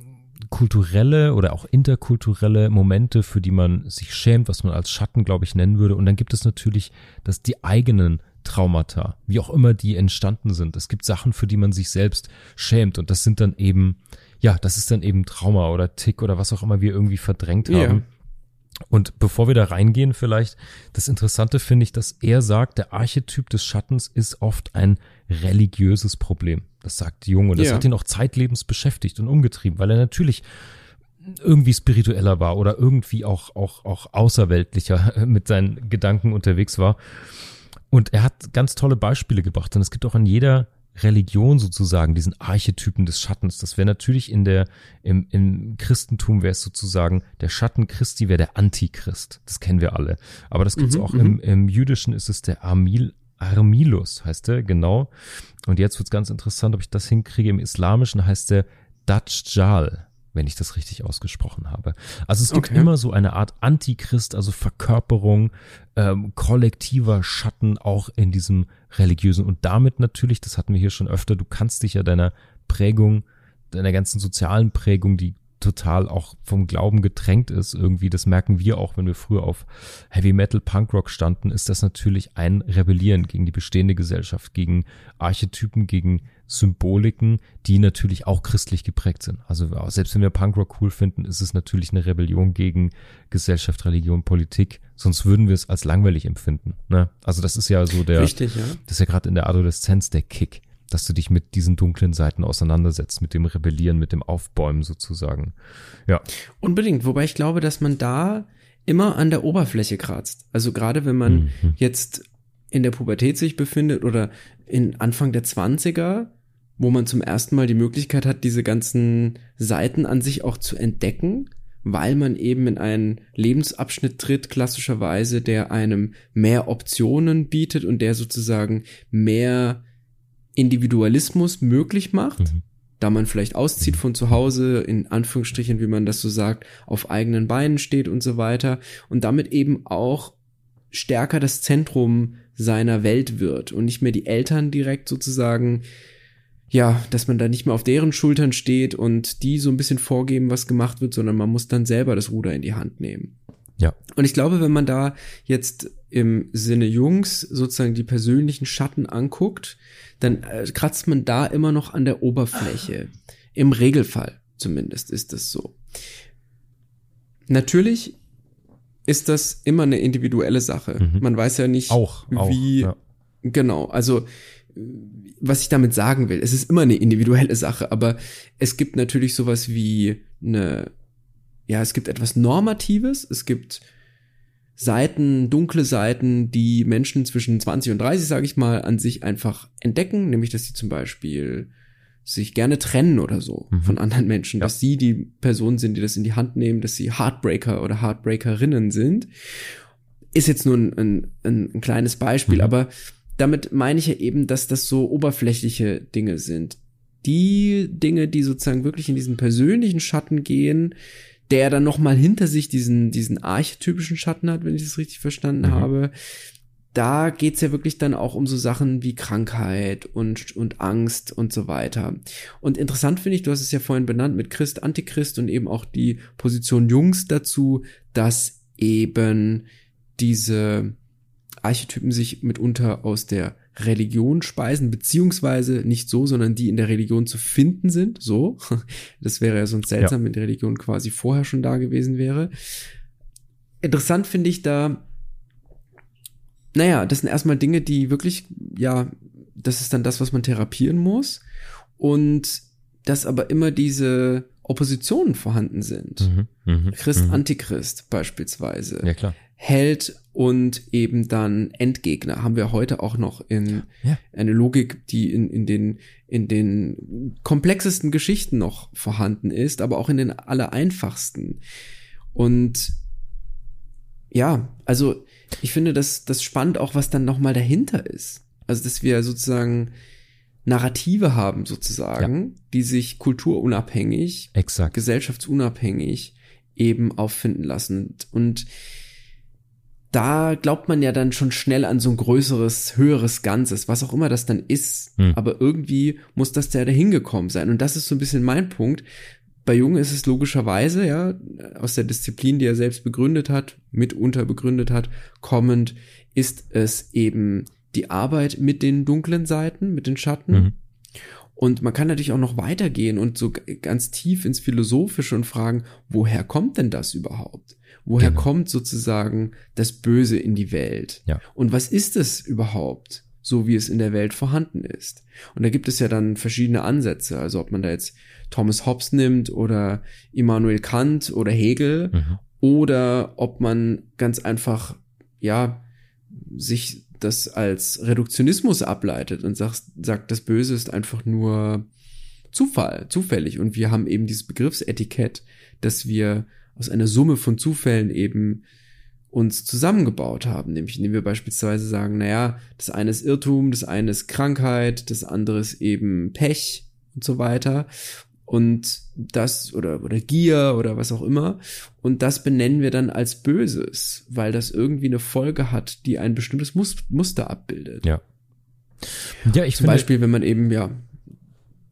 kulturelle oder auch interkulturelle Momente, für die man sich schämt, was man als Schatten, glaube ich, nennen würde. Und dann gibt es natürlich dass die eigenen Traumata, wie auch immer die entstanden sind. Es gibt Sachen, für die man sich selbst schämt. Und das sind dann eben, ja, das ist dann eben Trauma oder Tick oder was auch immer wir irgendwie verdrängt haben. Und bevor wir da reingehen, vielleicht, das Interessante finde ich, dass er sagt, der Archetyp des Schattens ist oft ein religiöses Problem. Das sagt Jung und das Ja. hat ihn auch zeitlebens beschäftigt und umgetrieben, weil er natürlich irgendwie spiritueller war oder irgendwie auch, auch, auch außerweltlicher <laughs> mit seinen Gedanken unterwegs war. Und er hat ganz tolle Beispiele gebracht. Und es gibt auch in jeder Religion sozusagen diesen Archetypen des Schattens. Das wäre natürlich in der, im, im Christentum wäre es sozusagen, der Schatten Christi wäre der Antichrist. Das kennen wir alle. Aber das gibt's Mhm, auch mhm. im, im Jüdischen ist es der Armil, Armilus heißt er, genau. Und jetzt wird's ganz interessant, ob ich das hinkriege. Im Islamischen heißt der Dajjal, wenn ich das richtig ausgesprochen habe. Also es gibt Okay. immer so eine Art Antichrist, also Verkörperung ähm, kollektiver Schatten auch in diesem religiösen und damit natürlich, das hatten wir hier schon öfter, du kannst dich ja deiner Prägung, deiner ganzen sozialen Prägung, die total auch vom Glauben getränkt ist, irgendwie, das merken wir auch, wenn wir früher auf Heavy Metal Punk Rock standen, ist das natürlich ein Rebellieren gegen die bestehende Gesellschaft, gegen Archetypen, gegen Symboliken, die natürlich auch christlich geprägt sind. Also selbst wenn wir Punkrock cool finden, ist es natürlich eine Rebellion gegen Gesellschaft, Religion, Politik. Sonst würden wir es als langweilig empfinden. Ne? Also das ist ja so der, Richtig, ja. das ist ja gerade in der Adoleszenz der Kick, dass du dich mit diesen dunklen Seiten auseinandersetzt, mit dem Rebellieren, mit dem Aufbäumen sozusagen. Ja, Unbedingt, wobei ich glaube, dass man da immer an der Oberfläche kratzt. Also gerade wenn man Mhm. jetzt in der Pubertät sich befindet oder in Anfang der 20er, wo man zum ersten Mal die Möglichkeit hat, diese ganzen Seiten an sich auch zu entdecken, weil man eben in einen Lebensabschnitt tritt, klassischerweise, der einem mehr Optionen bietet und der sozusagen mehr Individualismus möglich macht Mhm. da man vielleicht auszieht von zu Hause, in Anführungsstrichen, wie man das so sagt, auf eigenen Beinen steht und so weiter und damit eben auch stärker das Zentrum seiner Welt wird und nicht mehr die Eltern direkt sozusagen, ja, dass man da nicht mehr auf deren Schultern steht und die so ein bisschen vorgeben, was gemacht wird, sondern man muss dann selber das Ruder in die Hand nehmen. Ja. Und ich glaube, wenn man da jetzt im Sinne Jungs sozusagen die persönlichen Schatten anguckt, dann äh, kratzt man da immer noch an der Oberfläche. Im Regelfall zumindest ist es so. Natürlich ist das immer eine individuelle Sache. Mhm. Man weiß ja nicht, auch, auch wie, ja. Genau, also was ich damit sagen will, es ist immer eine individuelle Sache, aber es gibt natürlich sowas wie eine, ja, es gibt etwas Normatives, es gibt Seiten, dunkle Seiten, die Menschen zwischen 20 und 30, sage ich mal, an sich einfach entdecken, nämlich dass sie zum Beispiel sich gerne trennen oder so Mhm. von anderen Menschen, Ja. dass sie die Personen sind, die das in die Hand nehmen, dass sie Heartbreaker oder Heartbreakerinnen sind. Ist jetzt nur ein, ein, ein, ein kleines Beispiel, Mhm. aber damit meine ich ja eben, dass das so oberflächliche Dinge sind. Die Dinge, die sozusagen wirklich in diesen persönlichen Schatten gehen, der dann noch mal hinter sich diesen diesen archetypischen Schatten hat, wenn ich das richtig verstanden Mhm. habe. Da geht's ja wirklich dann auch um so Sachen wie Krankheit und, und Angst und so weiter. Und interessant finde ich, du hast es ja vorhin benannt mit Christ, Antichrist und eben auch die Position Jungs dazu, dass eben diese Archetypen sich mitunter aus der Religion speisen, beziehungsweise nicht so, sondern die in der Religion zu finden sind, so. Das wäre ja sonst seltsam, wenn die Religion quasi vorher schon da gewesen wäre. Interessant finde ich da, naja, das sind erstmal Dinge, die wirklich, ja, das ist dann das, was man therapieren muss. Und dass aber immer diese Oppositionen vorhanden sind. Mhm, mhm, Christ, mhm. Antichrist beispielsweise. Ja, klar. Held und eben dann Endgegner haben wir heute auch noch in ja. eine Logik, die in, in den in den komplexesten Geschichten noch vorhanden ist, aber auch in den aller einfachsten. Und ja, also ich finde das das spannend auch, was dann nochmal dahinter ist. Also dass wir sozusagen Narrative haben sozusagen, ja. die sich kulturunabhängig, Exakt. gesellschaftsunabhängig eben auffinden lassen. Und da glaubt man ja dann schon schnell an so ein größeres, höheres Ganzes, was auch immer das dann ist. Hm. Aber irgendwie muss das ja dahin gekommen sein. Und das ist so ein bisschen mein Punkt. Bei Jung ist es logischerweise, ja, aus der Disziplin, die er selbst begründet hat, mitunter begründet hat, kommend, ist es eben die Arbeit mit den dunklen Seiten, mit den Schatten. Mhm. Und man kann natürlich auch noch weitergehen und so ganz tief ins Philosophische und fragen, woher kommt denn das überhaupt? Woher genau. kommt sozusagen das Böse in die Welt? Ja. Und was ist es überhaupt, so wie es in der Welt vorhanden ist? Und da gibt es ja dann verschiedene Ansätze. Also ob man da jetzt Thomas Hobbes nimmt oder Immanuel Kant oder Hegel mhm. oder ob man ganz einfach, ja, sich das als Reduktionismus ableitet und sagt, sagt, das Böse ist einfach nur Zufall, zufällig. Und wir haben eben dieses Begriffsetikett, dass wir aus einer Summe von Zufällen eben uns zusammengebaut haben, nämlich indem wir beispielsweise sagen, naja, das eine ist Irrtum, das eine ist Krankheit, das andere ist eben Pech und so weiter und das oder oder Gier oder was auch immer und das benennen wir dann als Böses, weil das irgendwie eine Folge hat, die ein bestimmtes Muster abbildet. Ja. Ja, ich zum finde, Beispiel, wenn man eben ja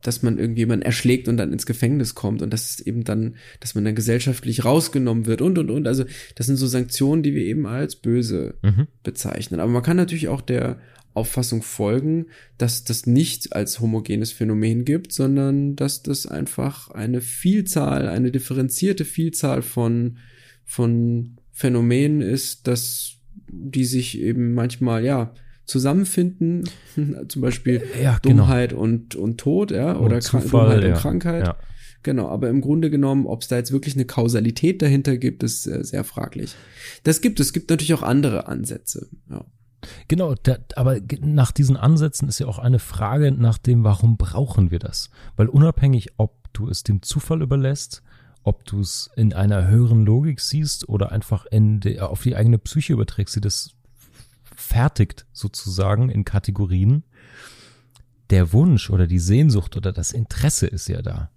dass man irgendjemanden erschlägt und dann ins Gefängnis kommt und das ist eben dann, dass man dann gesellschaftlich rausgenommen wird und und und. Also das sind so Sanktionen, die wir eben als böse mhm. bezeichnen. Aber man kann natürlich auch der Auffassung folgen, dass das nicht als homogenes Phänomen gibt, sondern dass das einfach eine Vielzahl, eine differenzierte Vielzahl von, von Phänomenen ist, dass die sich eben manchmal, ja, zusammenfinden, <laughs> zum Beispiel ja, genau. Dummheit und, und Tod, ja, oder und Zufall, Dummheit ja. und Krankheit. Ja. Genau, aber im Grunde genommen, ob es da jetzt wirklich eine Kausalität dahinter gibt, ist äh, sehr fraglich. Das gibt es. Es gibt natürlich auch andere Ansätze. Ja. Genau, da, aber nach diesen Ansätzen ist ja auch eine Frage nach dem, warum brauchen wir das? Weil unabhängig, ob du es dem Zufall überlässt, ob du es in einer höheren Logik siehst oder einfach in die, auf die eigene Psyche überträgst, die das fertigt sozusagen in Kategorien, der Wunsch oder die Sehnsucht oder das Interesse ist ja da.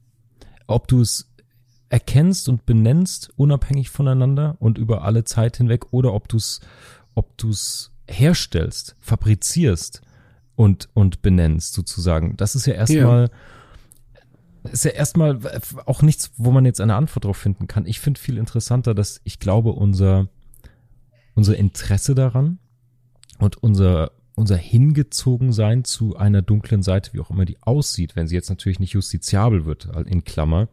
Ob du es erkennst und benennst, unabhängig voneinander und über alle Zeit hinweg, oder ob du es, ob du es herstellst, fabrizierst und, und benennst sozusagen. Das ist ja erstmal, ja. ist ja erstmal auch nichts, wo man jetzt eine Antwort drauf finden kann. Ich finde viel interessanter, dass ich glaube, unser, unser Interesse daran und unser, unser Hingezogensein zu einer dunklen Seite, wie auch immer die aussieht, wenn sie jetzt natürlich nicht justiziabel wird, in Klammer,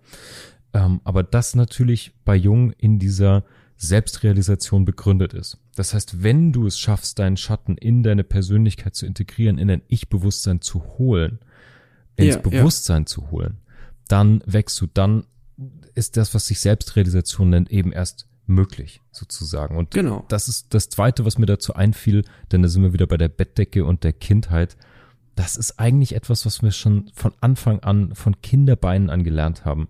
ähm, aber das natürlich bei Jung in dieser Selbstrealisation begründet ist. Das heißt, wenn du es schaffst, deinen Schatten in deine Persönlichkeit zu integrieren, in dein Ich-Bewusstsein zu holen, ins ja, Bewusstsein ja. zu holen, dann wächst du, dann ist das, was sich Selbstrealisation nennt, eben erst möglich, sozusagen. Und genau. das ist das Zweite, was mir dazu einfiel, denn da sind wir wieder bei der Bettdecke und der Kindheit. Das ist eigentlich etwas, was wir schon von Anfang an, von Kinderbeinen an gelernt haben.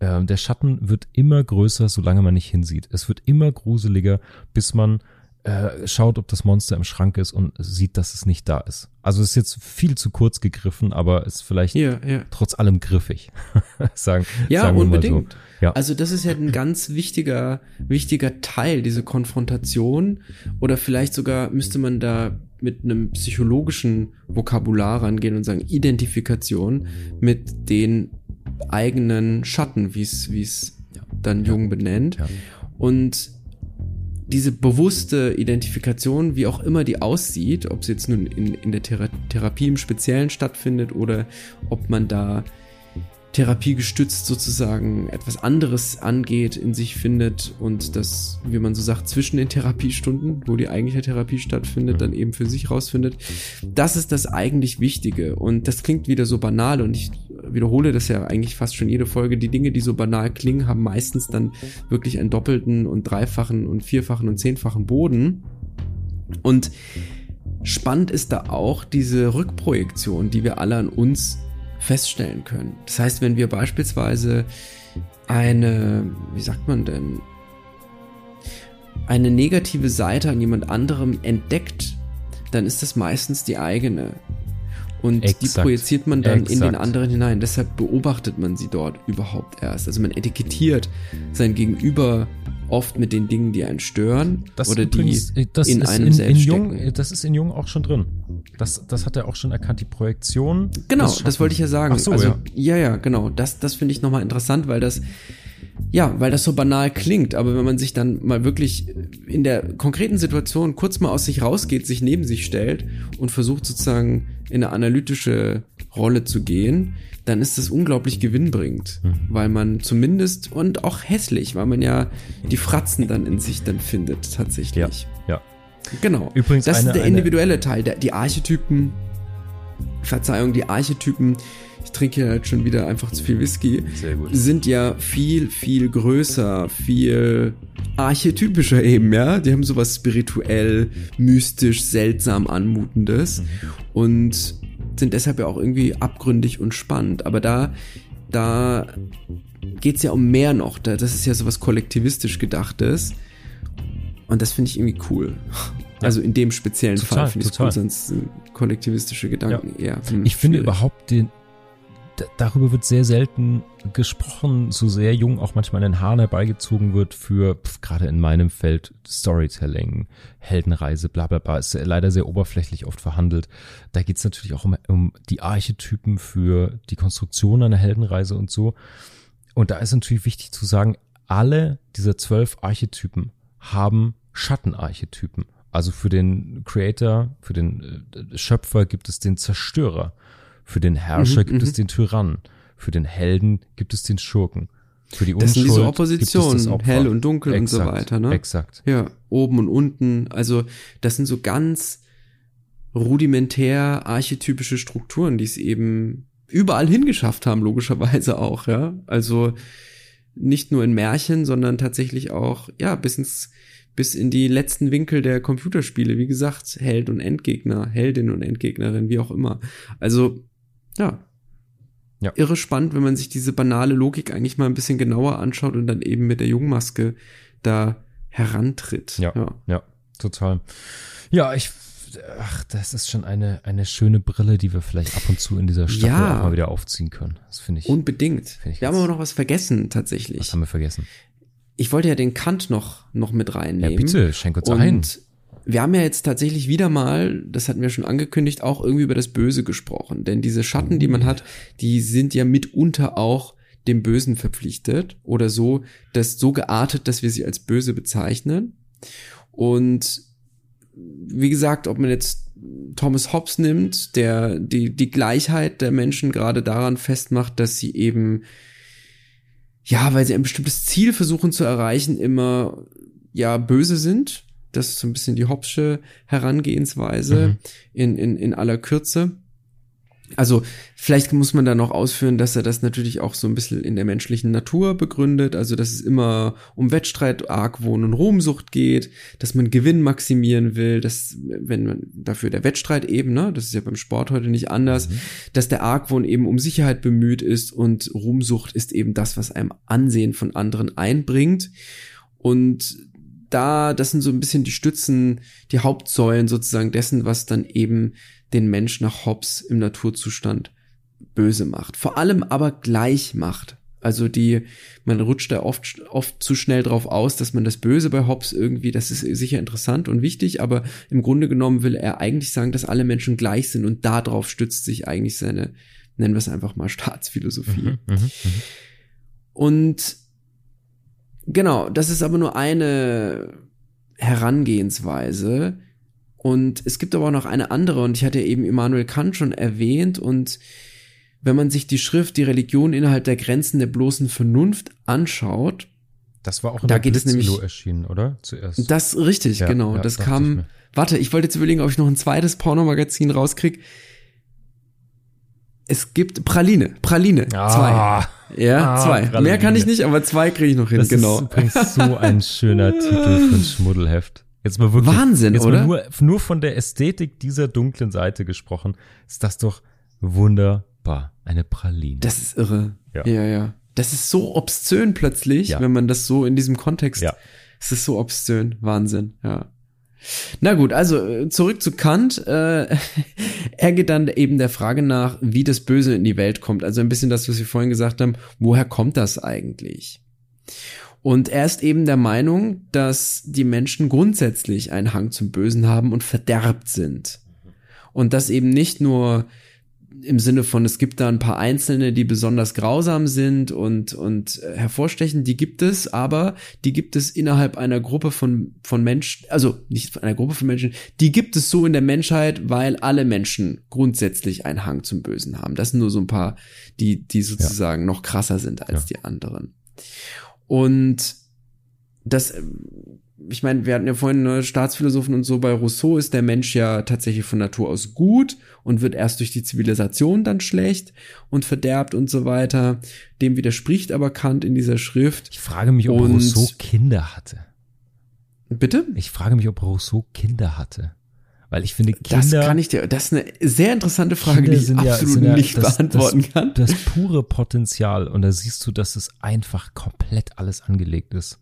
Ähm, der Schatten wird immer größer, solange man nicht hinsieht. Es wird immer gruseliger, bis man äh, schaut, ob das Monster im Schrank ist und sieht, dass es nicht da ist. Also es ist jetzt viel zu kurz gegriffen, aber ist vielleicht ja, ja. trotz allem griffig. <laughs> sagen, ja, sagen unbedingt. So. Ja. Also das ist ja ein ganz wichtiger, wichtiger Teil, diese Konfrontation. Oder vielleicht sogar müsste man da mit einem psychologischen Vokabular rangehen und sagen, Identifikation mit den eigenen Schatten, wie es wie es dann Jung benennt. Und diese bewusste Identifikation, wie auch immer die aussieht, ob es jetzt nun in, in der Thera Therapie im Speziellen stattfindet oder ob man da therapiegestützt sozusagen etwas anderes angeht, in sich findet und das, wie man so sagt, zwischen den Therapiestunden, wo die eigentliche Therapie stattfindet, dann eben für sich rausfindet. Das ist das eigentlich Wichtige und das klingt wieder so banal und ich wiederhole das ja eigentlich fast schon jede Folge, die Dinge, die so banal klingen, haben meistens dann wirklich einen doppelten und dreifachen und vierfachen und zehnfachen Boden. Und spannend ist da auch diese Rückprojektion, die wir alle an uns feststellen können. Das heißt, wenn wir beispielsweise eine, wie sagt man denn, eine negative Seite an jemand anderem entdeckt, dann ist das meistens die eigene. Und Exakt. die projiziert man dann Exakt. in den anderen hinein. Deshalb beobachtet man sie dort überhaupt erst. Also man etikettiert sein Gegenüber oft mit den Dingen, die einen stören das oder übrigens, die das in einem in, selbst in Jung, stecken. Das ist in Jung auch schon drin. Das, das hat er auch schon erkannt, die Projektion. Genau, das wollte ich ja sagen. Ach so, also, ja. ja, ja, genau. Das, das finde ich nochmal interessant, weil das ja, weil das so banal klingt, aber wenn man sich dann mal wirklich in der konkreten Situation kurz mal aus sich rausgeht, sich neben sich stellt und versucht sozusagen in eine analytische Rolle zu gehen, dann ist das unglaublich gewinnbringend, mhm. weil man zumindest und auch hässlich, weil man ja die Fratzen dann in sich dann findet tatsächlich. Ja. ja. Genau. Übrigens das eine, ist der individuelle Teil, der, die Archetypen. Verzeihung, die Archetypen ich trinke halt schon wieder einfach zu viel Whisky, sind ja viel, viel größer, viel archetypischer eben, ja. Die haben sowas spirituell, mystisch, seltsam anmutendes mhm. und sind deshalb ja auch irgendwie abgründig und spannend. Aber da, da geht's ja um mehr noch. Das ist ja sowas kollektivistisch gedachtes. Und das finde ich irgendwie cool. Also in dem speziellen total, Fall finde ich es cool, sonst kollektivistische Gedanken ja. eher. Hm, ich finde überhaupt den, darüber wird sehr selten gesprochen, so sehr jung auch manchmal in den Haaren herbeigezogen wird für, gerade in meinem Feld, Storytelling, Heldenreise, bla bla bla, ist leider sehr oberflächlich oft verhandelt. Da geht es natürlich auch um, um die Archetypen für die Konstruktion einer Heldenreise und so. Und da ist natürlich wichtig zu sagen, alle dieser zwölf Archetypen haben Schattenarchetypen. Also für den Creator, für den äh, Schöpfer gibt es den Zerstörer. Für den Herrscher mhm, gibt es mhm. den Tyrannen. Für den Helden gibt es den Schurken. Für die Unschuld das sind diese Opposition, hell und dunkel exakt, und so weiter, ne? Exakt. Ja, oben und unten. Also das sind so ganz rudimentär archetypische Strukturen, die es eben überall hingeschafft haben, logischerweise auch, ja. Also nicht nur in Märchen, sondern tatsächlich auch, ja, bis ins, bis in die letzten Winkel der Computerspiele. Wie gesagt, Held und Endgegner, Heldin und Endgegnerin, wie auch immer. Also ja. Ja. Irre spannend, wenn man sich diese banale Logik eigentlich mal ein bisschen genauer anschaut und dann eben mit der Jungmaske da herantritt. Ja, ja, ja, total. Ja, ich, ach, das ist schon eine, eine schöne Brille, die wir vielleicht ab und zu in dieser Staffel ja, auch mal wieder aufziehen können. Das finde ich. Unbedingt. Find ich wir haben aber noch was vergessen, tatsächlich. Was haben wir vergessen? Ich wollte ja den Kant noch, noch mit reinnehmen. Ja, bitte, schenk uns und ein wir haben ja jetzt tatsächlich wieder mal, das hatten wir schon angekündigt, auch irgendwie über das Böse gesprochen. Denn diese Schatten, die man hat, die sind ja mitunter auch dem Bösen verpflichtet oder so, das so geartet, dass wir sie als böse bezeichnen. Und wie gesagt, ob man jetzt Thomas Hobbes nimmt, der die, die Gleichheit der Menschen gerade daran festmacht, dass sie eben, ja, weil sie ein bestimmtes Ziel versuchen zu erreichen, immer ja böse sind das ist so ein bisschen die Hobbsche Herangehensweise mhm. in, in, in aller Kürze. Also vielleicht muss man da noch ausführen, dass er das natürlich auch so ein bisschen in der menschlichen Natur begründet, also dass es immer um Wettstreit, Argwohn und Ruhmsucht geht, dass man Gewinn maximieren will, dass wenn man dafür der Wettstreit eben, ne, das ist ja beim Sport heute nicht anders, mhm. dass der Argwohn eben um Sicherheit bemüht ist und Ruhmsucht ist eben das, was einem Ansehen von anderen einbringt. Und da, das sind so ein bisschen die Stützen, die Hauptsäulen sozusagen dessen, was dann eben den Mensch nach Hobbes im Naturzustand böse macht. Vor allem aber gleich macht. Also die, man rutscht da oft, oft zu schnell drauf aus, dass man das Böse bei Hobbes irgendwie, das ist sicher interessant und wichtig, aber im Grunde genommen will er eigentlich sagen, dass alle Menschen gleich sind und darauf stützt sich eigentlich seine, nennen wir es einfach mal <laughs> Staatsphilosophie. Mhm, mh, mh. Und Genau, das ist aber nur eine Herangehensweise. Und es gibt aber auch noch eine andere, und ich hatte eben Immanuel Kant schon erwähnt, und wenn man sich die Schrift, die Religion innerhalb der Grenzen der bloßen Vernunft anschaut, das war auch in da geht es nämlich erschienen, oder? Zuerst. Das richtig, ja, genau. Ja, das kam. Warte, ich wollte jetzt überlegen, ob ich noch ein zweites Pornomagazin rauskrieg. Es gibt Praline, Praline, Ah. zwei. Ja, Ah, zwei. Praline. Mehr kann ich nicht, aber zwei kriege ich noch hin, Das genau. ist übrigens so ein schöner <laughs> Titel für ein Schmuddelheft. Jetzt mal wirklich. Wahnsinn, jetzt oder? Mal nur, nur von der Ästhetik dieser dunklen Seite gesprochen, ist das doch wunderbar. Eine Praline. Das ist irre. Ja. Ja, ja. Das ist so obszön plötzlich, Ja. wenn man das so in diesem Kontext. Ja. Es ist so obszön. Wahnsinn, ja. Na gut, also äh, zurück zu Kant. Äh, <laughs> er geht dann eben der Frage nach, wie das Böse in die Welt kommt. Also ein bisschen das, was wir vorhin gesagt haben. Woher kommt das eigentlich? Und er ist eben der Meinung, dass die Menschen grundsätzlich einen Hang zum Bösen haben und verderbt sind. Und das eben nicht nur im Sinne von, es gibt da ein paar Einzelne, die besonders grausam sind und, und äh, hervorstechen, die gibt es, aber die gibt es innerhalb einer Gruppe von, von Menschen, also nicht einer Gruppe von Menschen, die gibt es so in der Menschheit, weil alle Menschen grundsätzlich einen Hang zum Bösen haben. Das sind nur so ein paar, die, die sozusagen noch krasser sind als Ja. die anderen. Und das, ich meine, wir hatten ja vorhin ne, Staatsphilosophen und so, bei Rousseau ist der Mensch ja tatsächlich von Natur aus gut und wird erst durch die Zivilisation dann schlecht und verderbt und so weiter. Dem widerspricht aber Kant in dieser Schrift. Ich frage mich, ob Und- Rousseau Kinder hatte. Bitte? Ich frage mich, ob Rousseau Kinder hatte. Weil ich finde, Das Kinder. kann ich dir, das ist eine sehr interessante Frage, Kinder die ich ja- absolut sind ja nicht das- beantworten das, kann. Das pure Potenzial. Und da siehst du, dass es einfach komplett alles angelegt ist.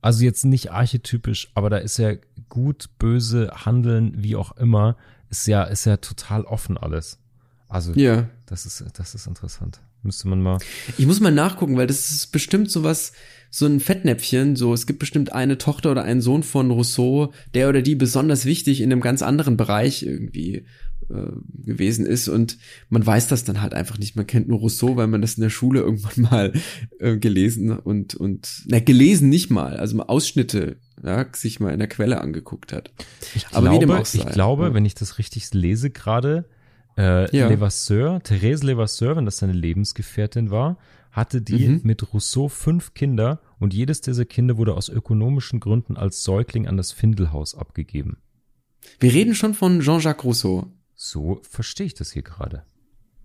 Also jetzt nicht archetypisch, aber da ist ja gut, böse, handeln, wie auch immer, ist ja, ist ja total offen alles. Also, Ja. das ist, das ist interessant. Müsste man mal. Ich muss mal nachgucken, weil das ist bestimmt sowas, so ein Fettnäpfchen, so, es gibt bestimmt eine Tochter oder einen Sohn von Rousseau, der oder die besonders wichtig in einem ganz anderen Bereich irgendwie äh, gewesen ist und man weiß das dann halt einfach nicht. Man kennt nur Rousseau, weil man das in der Schule irgendwann <laughs> mal äh, gelesen und, und, na, gelesen nicht mal, also mal Ausschnitte, ja, sich mal in der Quelle angeguckt hat. Ich Aber wie dem glaube, auch sei. ich glaube, Ja. wenn ich das richtig lese gerade, äh, Ja. Levasseur, Therese Levasseur, wenn das seine Lebensgefährtin war, hatte die Mhm. mit Rousseau fünf Kinder und jedes dieser Kinder wurde aus ökonomischen Gründen als Säugling an das Findelhaus abgegeben. Wir reden schon von Jean-Jacques Rousseau. So verstehe ich das hier gerade.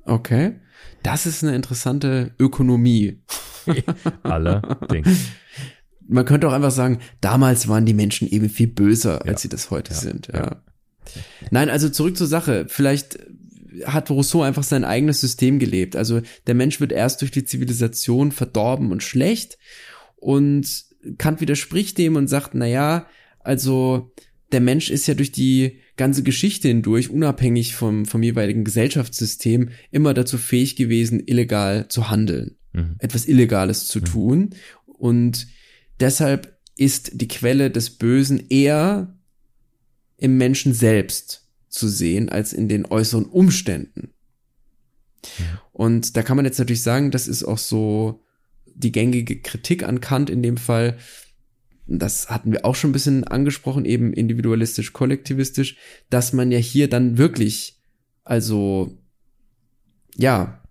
Okay. Das ist eine interessante Ökonomie. <laughs> <laughs> Allerdings. Man könnte auch einfach sagen, damals waren die Menschen eben viel böser, Ja. als sie das heute Ja. sind. Ja. Nein, also zurück zur Sache. Vielleicht hat Rousseau einfach sein eigenes System gelebt. Also der Mensch wird erst durch die Zivilisation verdorben und schlecht und Kant widerspricht dem und sagt, na ja, also der Mensch ist ja durch die ganze Geschichte hindurch, unabhängig vom, vom jeweiligen Gesellschaftssystem, immer dazu fähig gewesen, illegal zu handeln Mhm. etwas Illegales zu tun. Und deshalb ist die Quelle des Bösen eher im Menschen selbst zu sehen, als in den äußeren Umständen. Und da kann man jetzt natürlich sagen, das ist auch so die gängige Kritik an Kant in dem Fall. Das hatten wir auch schon ein bisschen angesprochen, eben individualistisch, kollektivistisch, dass man ja hier dann wirklich, also, ja,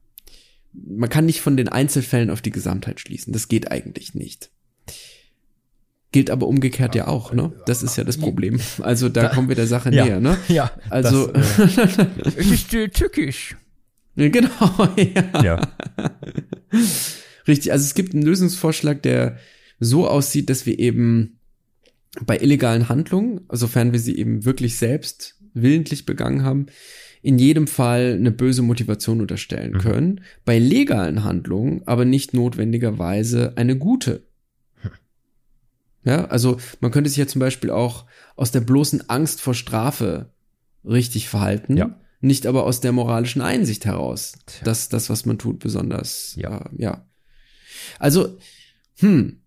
man kann nicht von den Einzelfällen auf die Gesamtheit schließen. Das geht eigentlich nicht. Gilt aber umgekehrt ja auch, ne? Das ist ja das Problem. Also da, Da- kommen wir der Sache Ja. näher, ne? Ja, Also, das, äh, <laughs> ist äh, tückisch. <laughs> genau, <laughs> ja. Ja. Richtig, also es gibt einen Lösungsvorschlag, der so aussieht, dass wir eben bei illegalen Handlungen, sofern wir sie eben wirklich selbst willentlich begangen haben, in jedem Fall eine böse Motivation unterstellen Mhm. können. Bei legalen Handlungen aber nicht notwendigerweise eine gute. Ja, also man könnte sich ja zum Beispiel auch aus der bloßen Angst vor Strafe richtig verhalten, Ja. nicht aber aus der moralischen Einsicht heraus, Tja. dass das, was man tut, besonders, Ja. äh, ja. Also, hm,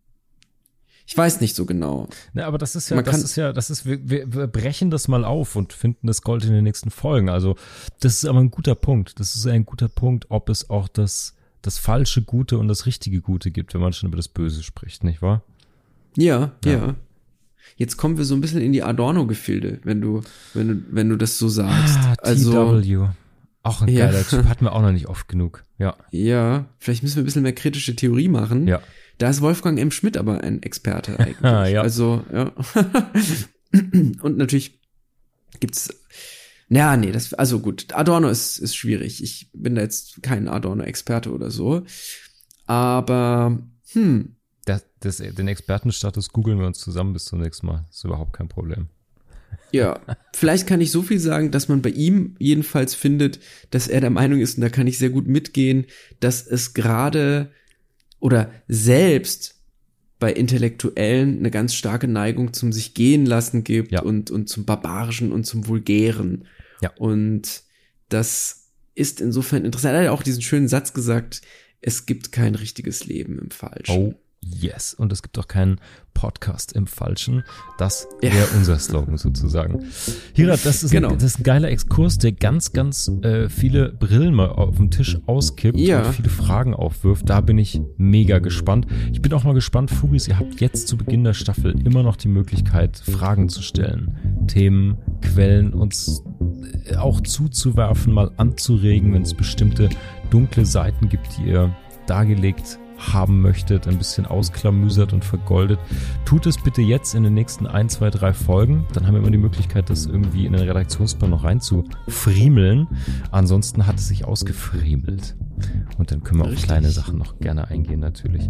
ich weiß nicht so genau. Ne, aber das ist ja, Man das ist ja, das ist, wir, wir, wir brechen das mal auf und finden das Gold in den nächsten Folgen. Also, das ist aber ein guter Punkt. Das ist ein guter Punkt, ob es auch das, das falsche Gute und das richtige Gute gibt, wenn man schon über das Böse spricht, nicht wahr? Ja, ja. Ja. Jetzt kommen wir so ein bisschen in die Adorno-Gefilde, wenn du, wenn du, wenn du das so sagst. Ah, also, TW. Auch ein Ja. geiler Typ. Hatten wir auch noch nicht oft genug. Ja. ja, vielleicht müssen wir ein bisschen mehr kritische Theorie machen. Ja. Da ist Wolfgang M. Schmidt aber ein Experte <laughs> eigentlich. Ah, ja. Also, ja. <clears throat> Und natürlich gibt's Ja, nee, das, also gut, Adorno ist, ist schwierig. Ich bin da jetzt kein Adorno-Experte oder so. Aber, hm. Das, das, den Expertenstatus googeln wir uns zusammen bis zum nächsten Mal. ist überhaupt kein Problem. Ja, vielleicht kann ich so viel sagen, dass man bei ihm jedenfalls findet, dass er der Meinung ist, und da kann ich sehr gut mitgehen, dass es gerade oder selbst bei Intellektuellen eine ganz starke Neigung zum sich gehen lassen gibt Ja. und, und zum Barbarischen und zum Vulgären. Ja. Und das ist insofern interessant. Er hat ja auch diesen schönen Satz gesagt, es gibt kein richtiges Leben im Falschen. Oh, yes. Und es gibt auch keinen Podcast im Falschen. Das Ja. wäre unser Slogan sozusagen. Hirat, das ist, Genau. ein, das ist ein geiler Exkurs, der ganz, ganz äh, viele Brillen mal auf dem Tisch auskippt Ja. und viele Fragen aufwirft. Da bin ich mega gespannt. Ich bin auch mal gespannt, Fugis, ihr habt jetzt zu Beginn der Staffel immer noch die Möglichkeit, Fragen zu stellen, Themen, Quellen uns äh, auch zuzuwerfen, mal anzuregen, wenn es bestimmte dunkle Seiten gibt, die ihr dargelegt haben möchtet, ein bisschen ausklamüsert und vergoldet, tut es bitte jetzt in den nächsten ein, zwei, drei Folgen. Dann haben wir immer die Möglichkeit, das irgendwie in den Redaktionsplan noch reinzufriemeln. Ansonsten hat es sich ausgefriemelt. Und dann können wir auf Richtig. kleine Sachen noch gerne eingehen, natürlich.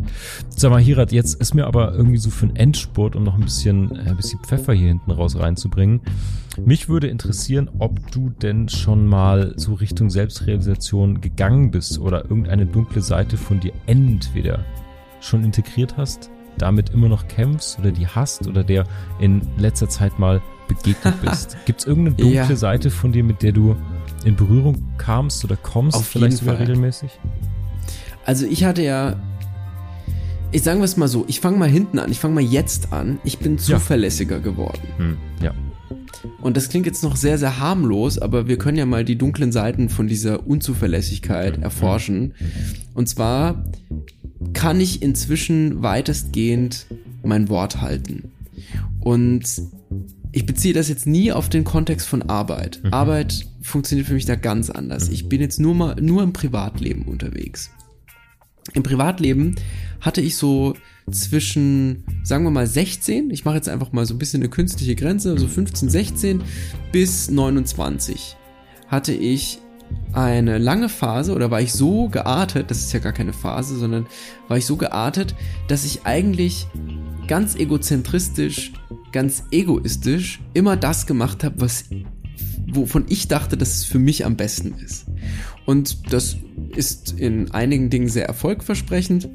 Sag mal, Hirat, jetzt ist mir aber irgendwie so für einen Endspurt, um noch ein bisschen, äh, ein bisschen Pfeffer hier hinten raus reinzubringen. Mich würde interessieren, ob du denn schon mal so Richtung Selbstrealisation gegangen bist oder irgendeine dunkle Seite von dir entweder schon integriert hast, damit immer noch kämpfst oder die hast oder der in letzter Zeit mal begegnet <laughs> bist. Gibt es irgendeine dunkle Ja. Seite von dir, mit der du in Berührung kamst oder kommst, Auf vielleicht sogar Fall. regelmäßig? Also ich hatte ja, ich sagen wir es mal so, ich fange mal hinten an, ich fange mal jetzt an. Ich bin zuverlässiger geworden. Hm, ja. Und das klingt jetzt noch sehr, sehr harmlos, aber wir können ja mal die dunklen Seiten von dieser Unzuverlässigkeit erforschen. Und zwar kann ich inzwischen weitestgehend mein Wort halten. Und ich beziehe das jetzt nie auf den Kontext von Arbeit. Arbeit funktioniert für mich da ganz anders. Ich bin jetzt nur mal, nur im Privatleben unterwegs. Im Privatleben hatte ich so zwischen, sagen wir mal 16, ich mache jetzt einfach mal so ein bisschen eine künstliche Grenze, so 15, 16 bis 29 hatte ich eine lange Phase oder war ich so geartet, das ist ja gar keine Phase, sondern war ich so geartet, dass ich eigentlich ganz egozentristisch, ganz egoistisch immer das gemacht habe, was wovon ich dachte, dass es für mich am besten ist. Und das ist in einigen Dingen sehr erfolgversprechend,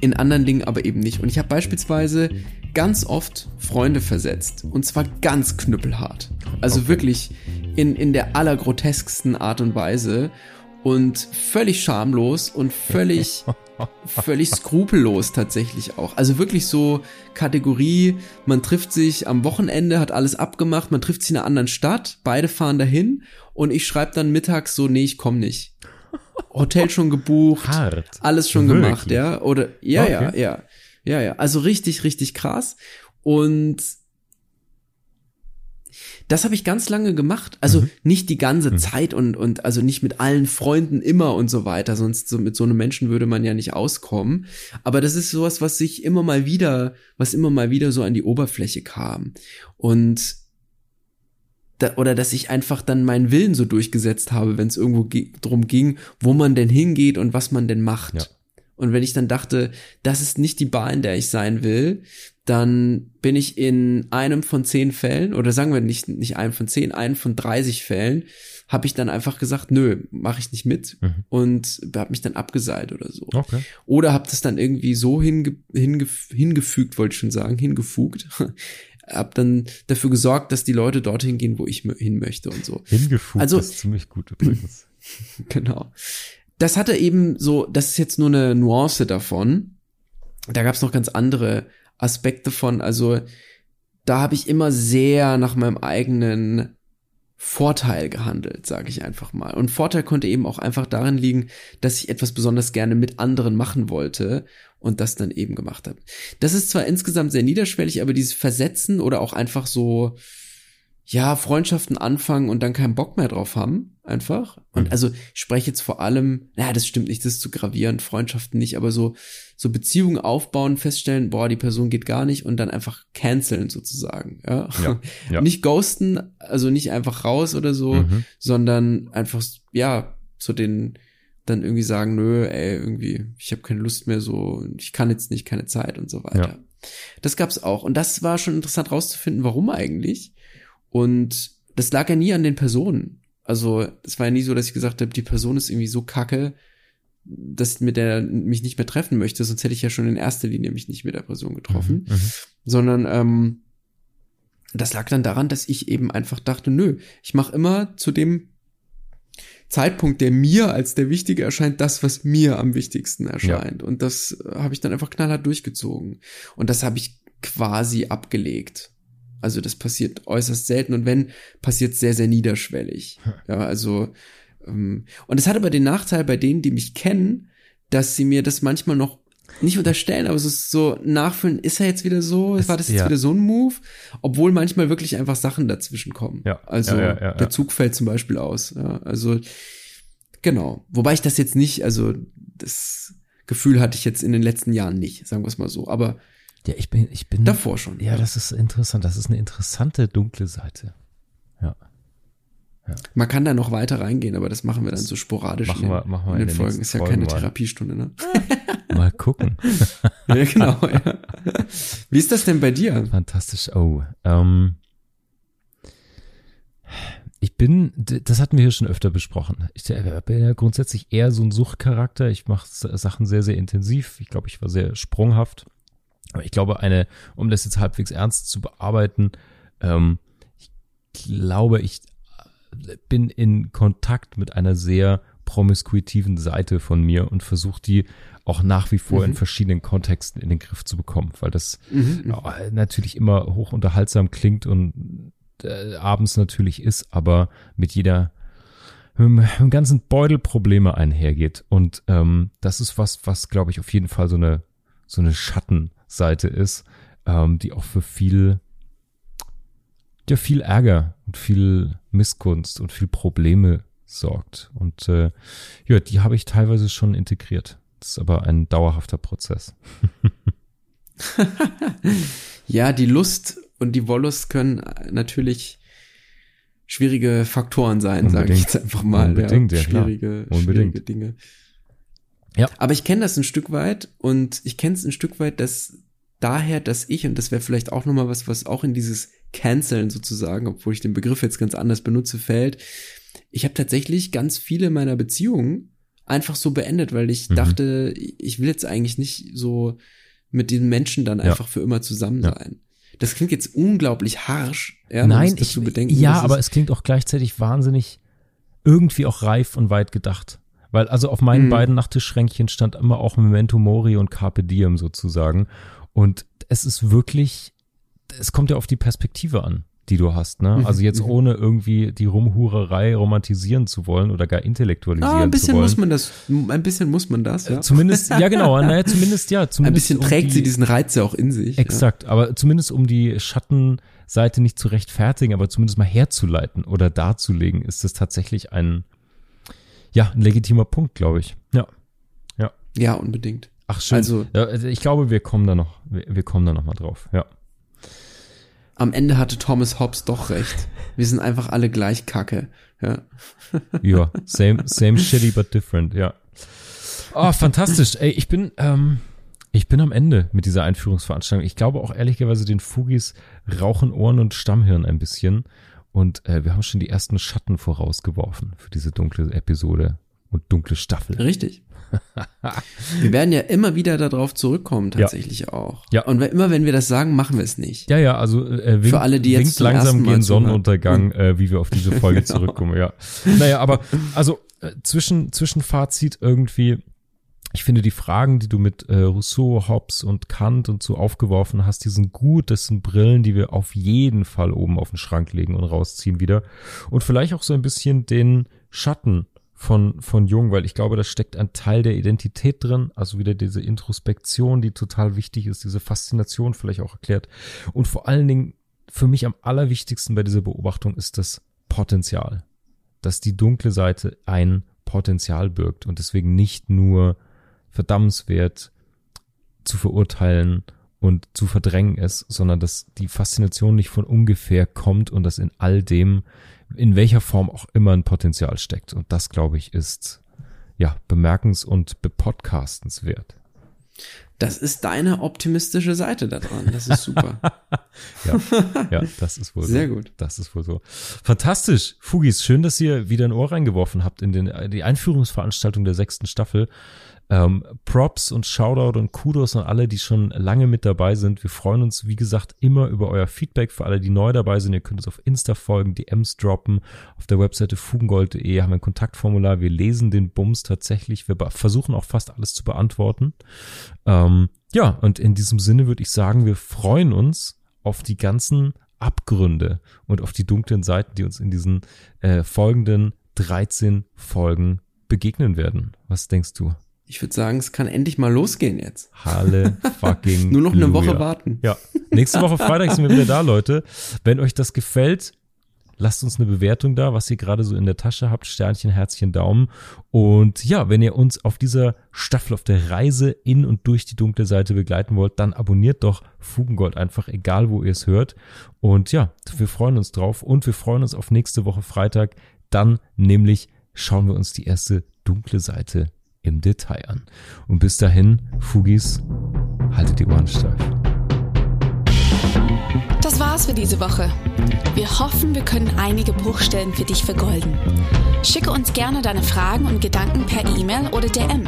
in anderen Dingen aber eben nicht. Und ich habe beispielsweise ganz oft Freunde versetzt. Und zwar ganz knüppelhart. Also Okay. wirklich in, in der allergrotesksten Art und Weise. Und völlig schamlos und völlig, <laughs> völlig skrupellos tatsächlich auch. Also wirklich so Kategorie, man trifft sich am Wochenende, hat alles abgemacht, man trifft sich in einer anderen Stadt, beide fahren dahin und ich schreibe dann mittags so, nee, ich komm nicht. Hotel schon gebucht, Hart. alles schon Wirklich? gemacht, ja. Oder ja, ja, Okay. ja. Ja, ja. Also richtig, richtig krass. Und das habe ich ganz lange gemacht. Also Mhm. nicht die ganze Zeit und, und also nicht mit allen Freunden immer und so weiter. Sonst so mit so einem Menschen würde man ja nicht auskommen. Aber das ist sowas, was sich immer mal wieder, was immer mal wieder so an die Oberfläche kam. Und da, oder dass ich einfach dann meinen Willen so durchgesetzt habe, wenn es irgendwo ge- drum ging, wo man denn hingeht und was man denn macht. Ja. Und wenn ich dann dachte, das ist nicht die Bar, in der ich sein will, dann bin ich in einem von zehn Fällen, oder sagen wir nicht, nicht einem von zehn, einem von 30 Fällen, habe ich dann einfach gesagt, nö, mache ich nicht mit Mhm. und habe mich dann abgeseilt oder so. Okay. Oder habe das dann irgendwie so hinge hinge hingefügt, wollte ich schon sagen, hingefugt. <laughs> hab dann dafür gesorgt, dass die Leute dorthin gehen, wo ich hin möchte und so. Hingefugt Also- ist ziemlich gut übrigens. <laughs> Genau. Das hatte eben so, das ist jetzt nur eine Nuance davon. Da gab es noch ganz andere Aspekte von. Also da habe ich immer sehr nach meinem eigenen Vorteil gehandelt, sage ich einfach mal. Und Vorteil konnte eben auch einfach darin liegen, dass ich etwas besonders gerne mit anderen machen wollte und das dann eben gemacht habe. Das ist zwar insgesamt sehr niederschwellig, aber dieses Versetzen oder auch einfach so ja, Freundschaften anfangen und dann keinen Bock mehr drauf haben, einfach. Und Mhm. also ich spreche jetzt vor allem, naja, das stimmt nicht, das ist zu gravierend, Freundschaften nicht, aber so, so Beziehungen aufbauen, feststellen, boah, die Person geht gar nicht und dann einfach canceln sozusagen, ja. Ja, ja. Nicht ghosten, also nicht einfach raus oder so, Mhm. sondern einfach, ja, so den, dann irgendwie sagen, nö, ey, irgendwie, ich habe keine Lust mehr so, ich kann jetzt nicht, keine Zeit und so weiter. Ja. Das gab's auch. Und das war schon interessant rauszufinden, warum eigentlich. Und das lag ja nie an den Personen. Also, es war ja nie so, dass ich gesagt habe, die Person ist irgendwie so kacke, dass mit der mich nicht mehr treffen möchte, sonst hätte ich ja schon in erster Linie mich nicht mit der Person getroffen. Mhm. Sondern ähm, das lag dann daran, dass ich eben einfach dachte, nö, ich mache immer zu dem Zeitpunkt, der mir als der wichtige erscheint, das, was mir am wichtigsten erscheint. Und das äh, habe ich dann einfach knallhart durchgezogen. Und das habe ich quasi abgelegt. Also das passiert äußerst selten und wenn, passiert sehr, sehr niederschwellig. Ja, also ähm, und es hat aber den Nachteil bei denen, die mich kennen, dass sie mir das manchmal noch nicht unterstellen, aber es ist so nachfüllen, ist er jetzt wieder so, Es- war das jetzt ja. wieder so ein Move, obwohl manchmal wirklich einfach Sachen dazwischen kommen. Ja, Also ja, ja, der. Zug fällt zum Beispiel aus. Ja, also genau. Wobei ich das jetzt nicht, also das Gefühl hatte ich jetzt in den letzten Jahren nicht, sagen wir es mal so. Aber Ja, ich bin, ich bin. davor schon. Ja, das ist interessant. Das ist eine interessante dunkle Seite. Ja. Man kann da noch weiter reingehen, aber das machen wir dann so sporadisch Machen in den, wir- machen wir in in den den Folgen. Ist ja keine mal. Therapiestunde, ne? <laughs> Mal gucken. <laughs> ja, genau. Ja. Wie ist das denn bei dir? Fantastisch. Oh, ähm, ich bin, das hatten wir hier schon öfter besprochen. Ich äh, bin ja grundsätzlich eher so ein Suchtcharakter. Ich mache Sachen sehr, sehr intensiv. Ich glaube, ich war sehr sprunghaft. Aber ich glaube, eine, um das jetzt halbwegs ernst zu bearbeiten, ähm, ich glaube, ich äh, bin in Kontakt mit einer sehr promiskuitiven Seite von mir und versuche die auch nach wie vor in Mhm. verschiedenen Kontexten in den Griff zu bekommen, weil das Mhm. ja, natürlich immer hoch unterhaltsam klingt und äh, abends natürlich ist, aber mit jeder mit dem- mit dem ganzen Beutel Probleme einhergeht. Und ähm, das ist was, was glaube ich auf jeden Fall so eine so eine Schattenseite ist, ähm, die auch für viel ja viel Ärger und viel Missgunst und viel Probleme sorgt. Und äh, ja, die habe ich teilweise schon integriert. Das ist aber ein dauerhafter Prozess. <laughs> Ja, die Lust und die Wollust können natürlich schwierige Faktoren sein, sage ich jetzt einfach mal. Unbedingt, ja, ja, schwierige, Unbedingt. schwierige Dinge. Ja. Aber ich kenne das ein Stück weit und ich kenne es ein Stück weit, dass daher, dass ich, und das wäre vielleicht auch nochmal was, was auch in dieses Canceln sozusagen, obwohl ich den Begriff jetzt ganz anders benutze, fällt. Ich habe tatsächlich ganz viele meiner Beziehungen einfach so beendet, weil ich Mhm. dachte, ich will jetzt eigentlich nicht so mit den Menschen dann Ja. einfach für immer zusammen Ja. sein. Das klingt jetzt unglaublich harsch, ja, Nein, ich, bedenken. ja, aber es klingt auch gleichzeitig wahnsinnig irgendwie auch reif und weit gedacht. Weil also auf meinen Mhm. beiden Nachttischschränkchen stand immer auch Memento Mori und Carpe Diem sozusagen. Und es ist wirklich, es kommt ja auf die Perspektive an, die du hast. Ne? Mhm, Also jetzt mhm. ohne irgendwie die Rumhurerei romantisieren zu wollen oder gar intellektualisieren Ah, ein zu bisschen wollen. muss man das, ein bisschen muss man das, ja. Äh, Zumindest, ja genau, <laughs> naja, zumindest ja. Zumindest ein bisschen um trägt die, sie diesen Reiz ja auch in sich. Exakt, aber zumindest um die Schattenseite nicht zu rechtfertigen, aber zumindest mal herzuleiten oder darzulegen, ist es tatsächlich ein, ja, ein legitimer Punkt, glaube ich. Ja. Ja, ja unbedingt. Ach schön. Also- also ich glaube, wir kommen da noch, wir, wir kommen da noch mal drauf. Ja. Am Ende hatte Thomas Hobbes doch recht. Wir sind einfach alle gleich kacke. Ja. <laughs> Ja, same, same shitty but different, ja. Oh, fantastisch. Ey, ich bin, ähm, ich bin am Ende mit dieser Einführungsveranstaltung. Ich glaube auch ehrlicherweise den Fugis rauchen Ohren und Stammhirn ein bisschen. Und äh, wir haben schon die ersten Schatten vorausgeworfen für diese dunkle Episode und dunkle Staffel. Richtig. Wir werden ja immer wieder darauf zurückkommen, tatsächlich auch. Ja. Und immer wenn wir das sagen, machen wir es nicht. Ja, ja, also äh, winkt, Für alle, die jetzt langsam zuhören. Sonnenuntergang, äh, wie wir auf diese Folge <laughs> Genau. zurückkommen, ja. Naja, aber also äh, zwischen, Zwischenfazit irgendwie, ich finde die Fragen, die du mit äh, Rousseau, Hobbes und Kant und so aufgeworfen hast, die sind gut, das sind Brillen, die wir auf jeden Fall oben auf den Schrank legen und rausziehen wieder. Und vielleicht auch so ein bisschen den Schatten von, von Jung, weil ich glaube, da steckt ein Teil der Identität drin, also wieder diese Introspektion, die total wichtig ist, diese Faszination vielleicht auch erklärt. Und vor allen Dingen für mich am allerwichtigsten bei dieser Beobachtung ist das Potenzial, dass die dunkle Seite ein Potenzial birgt und deswegen nicht nur verdammenswert zu verurteilen und zu verdrängen ist, sondern dass die Faszination nicht von ungefähr kommt und dass in all dem, in welcher Form auch immer ein Potenzial steckt. Und das, glaube ich, ist ja bemerkens- und bepodcastenswert. Das ist deine optimistische Seite da dran. Das ist super. <laughs> ja, ja, das ist wohl Sehr so. gut. Das ist wohl so. Fantastisch. Fugis, schön, dass ihr wieder ein Ohr reingeworfen habt in den, die Einführungsveranstaltung der sechsten Staffel. Ähm, Props und Shoutout und Kudos an alle, die schon lange mit dabei sind. Wir freuen uns, wie gesagt, immer über euer Feedback. Für alle, die neu dabei sind, ihr könnt uns auf Insta folgen, DMs droppen. Auf der Webseite fugengold.de haben wir ein Kontaktformular. Wir lesen den Bums tatsächlich. Wir versuchen auch fast alles zu beantworten. Ähm, ja, und in diesem Sinne würde ich sagen, wir freuen uns auf die ganzen Abgründe und auf die dunklen Seiten, die uns in diesen äh, folgenden 13 Folgen begegnen werden. Was denkst du? Ich würde sagen, es kann endlich mal losgehen jetzt. Halle <laughs> fucking. Nur noch eine Luja. Woche warten. Ja. Nächste Woche Freitag sind wir wieder da, Leute. Wenn euch das gefällt, lasst uns eine Bewertung da, was ihr gerade so in der Tasche habt. Sternchen, Herzchen, Daumen. Und ja, wenn ihr uns auf dieser Staffel, auf der Reise in und durch die dunkle Seite begleiten wollt, dann abonniert doch Fugengold einfach, egal wo ihr es hört. Und ja, wir freuen uns drauf und wir freuen uns auf nächste Woche Freitag. Dann nämlich schauen wir uns die erste dunkle Seite im Detail an. Und bis dahin, Fugis, haltet die Ohren steif. Das war's für diese Woche. Wir hoffen, wir können einige Bruchstellen für dich vergolden. Schicke uns gerne deine Fragen und Gedanken per E-Mail oder DM.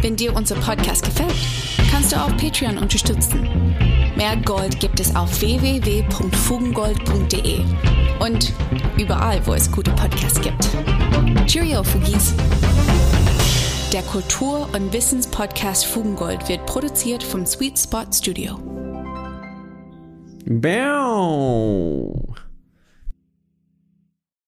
Wenn dir unser Podcast gefällt, kannst du auch Patreon unterstützen. Mehr Gold gibt es auf www.fugengold.de und überall, wo es gute Podcasts gibt. Cheerio, Fugis! Der Kultur- und Wissenspodcast Fugengold wird produziert vom Sweet Spot Studio. Bäu.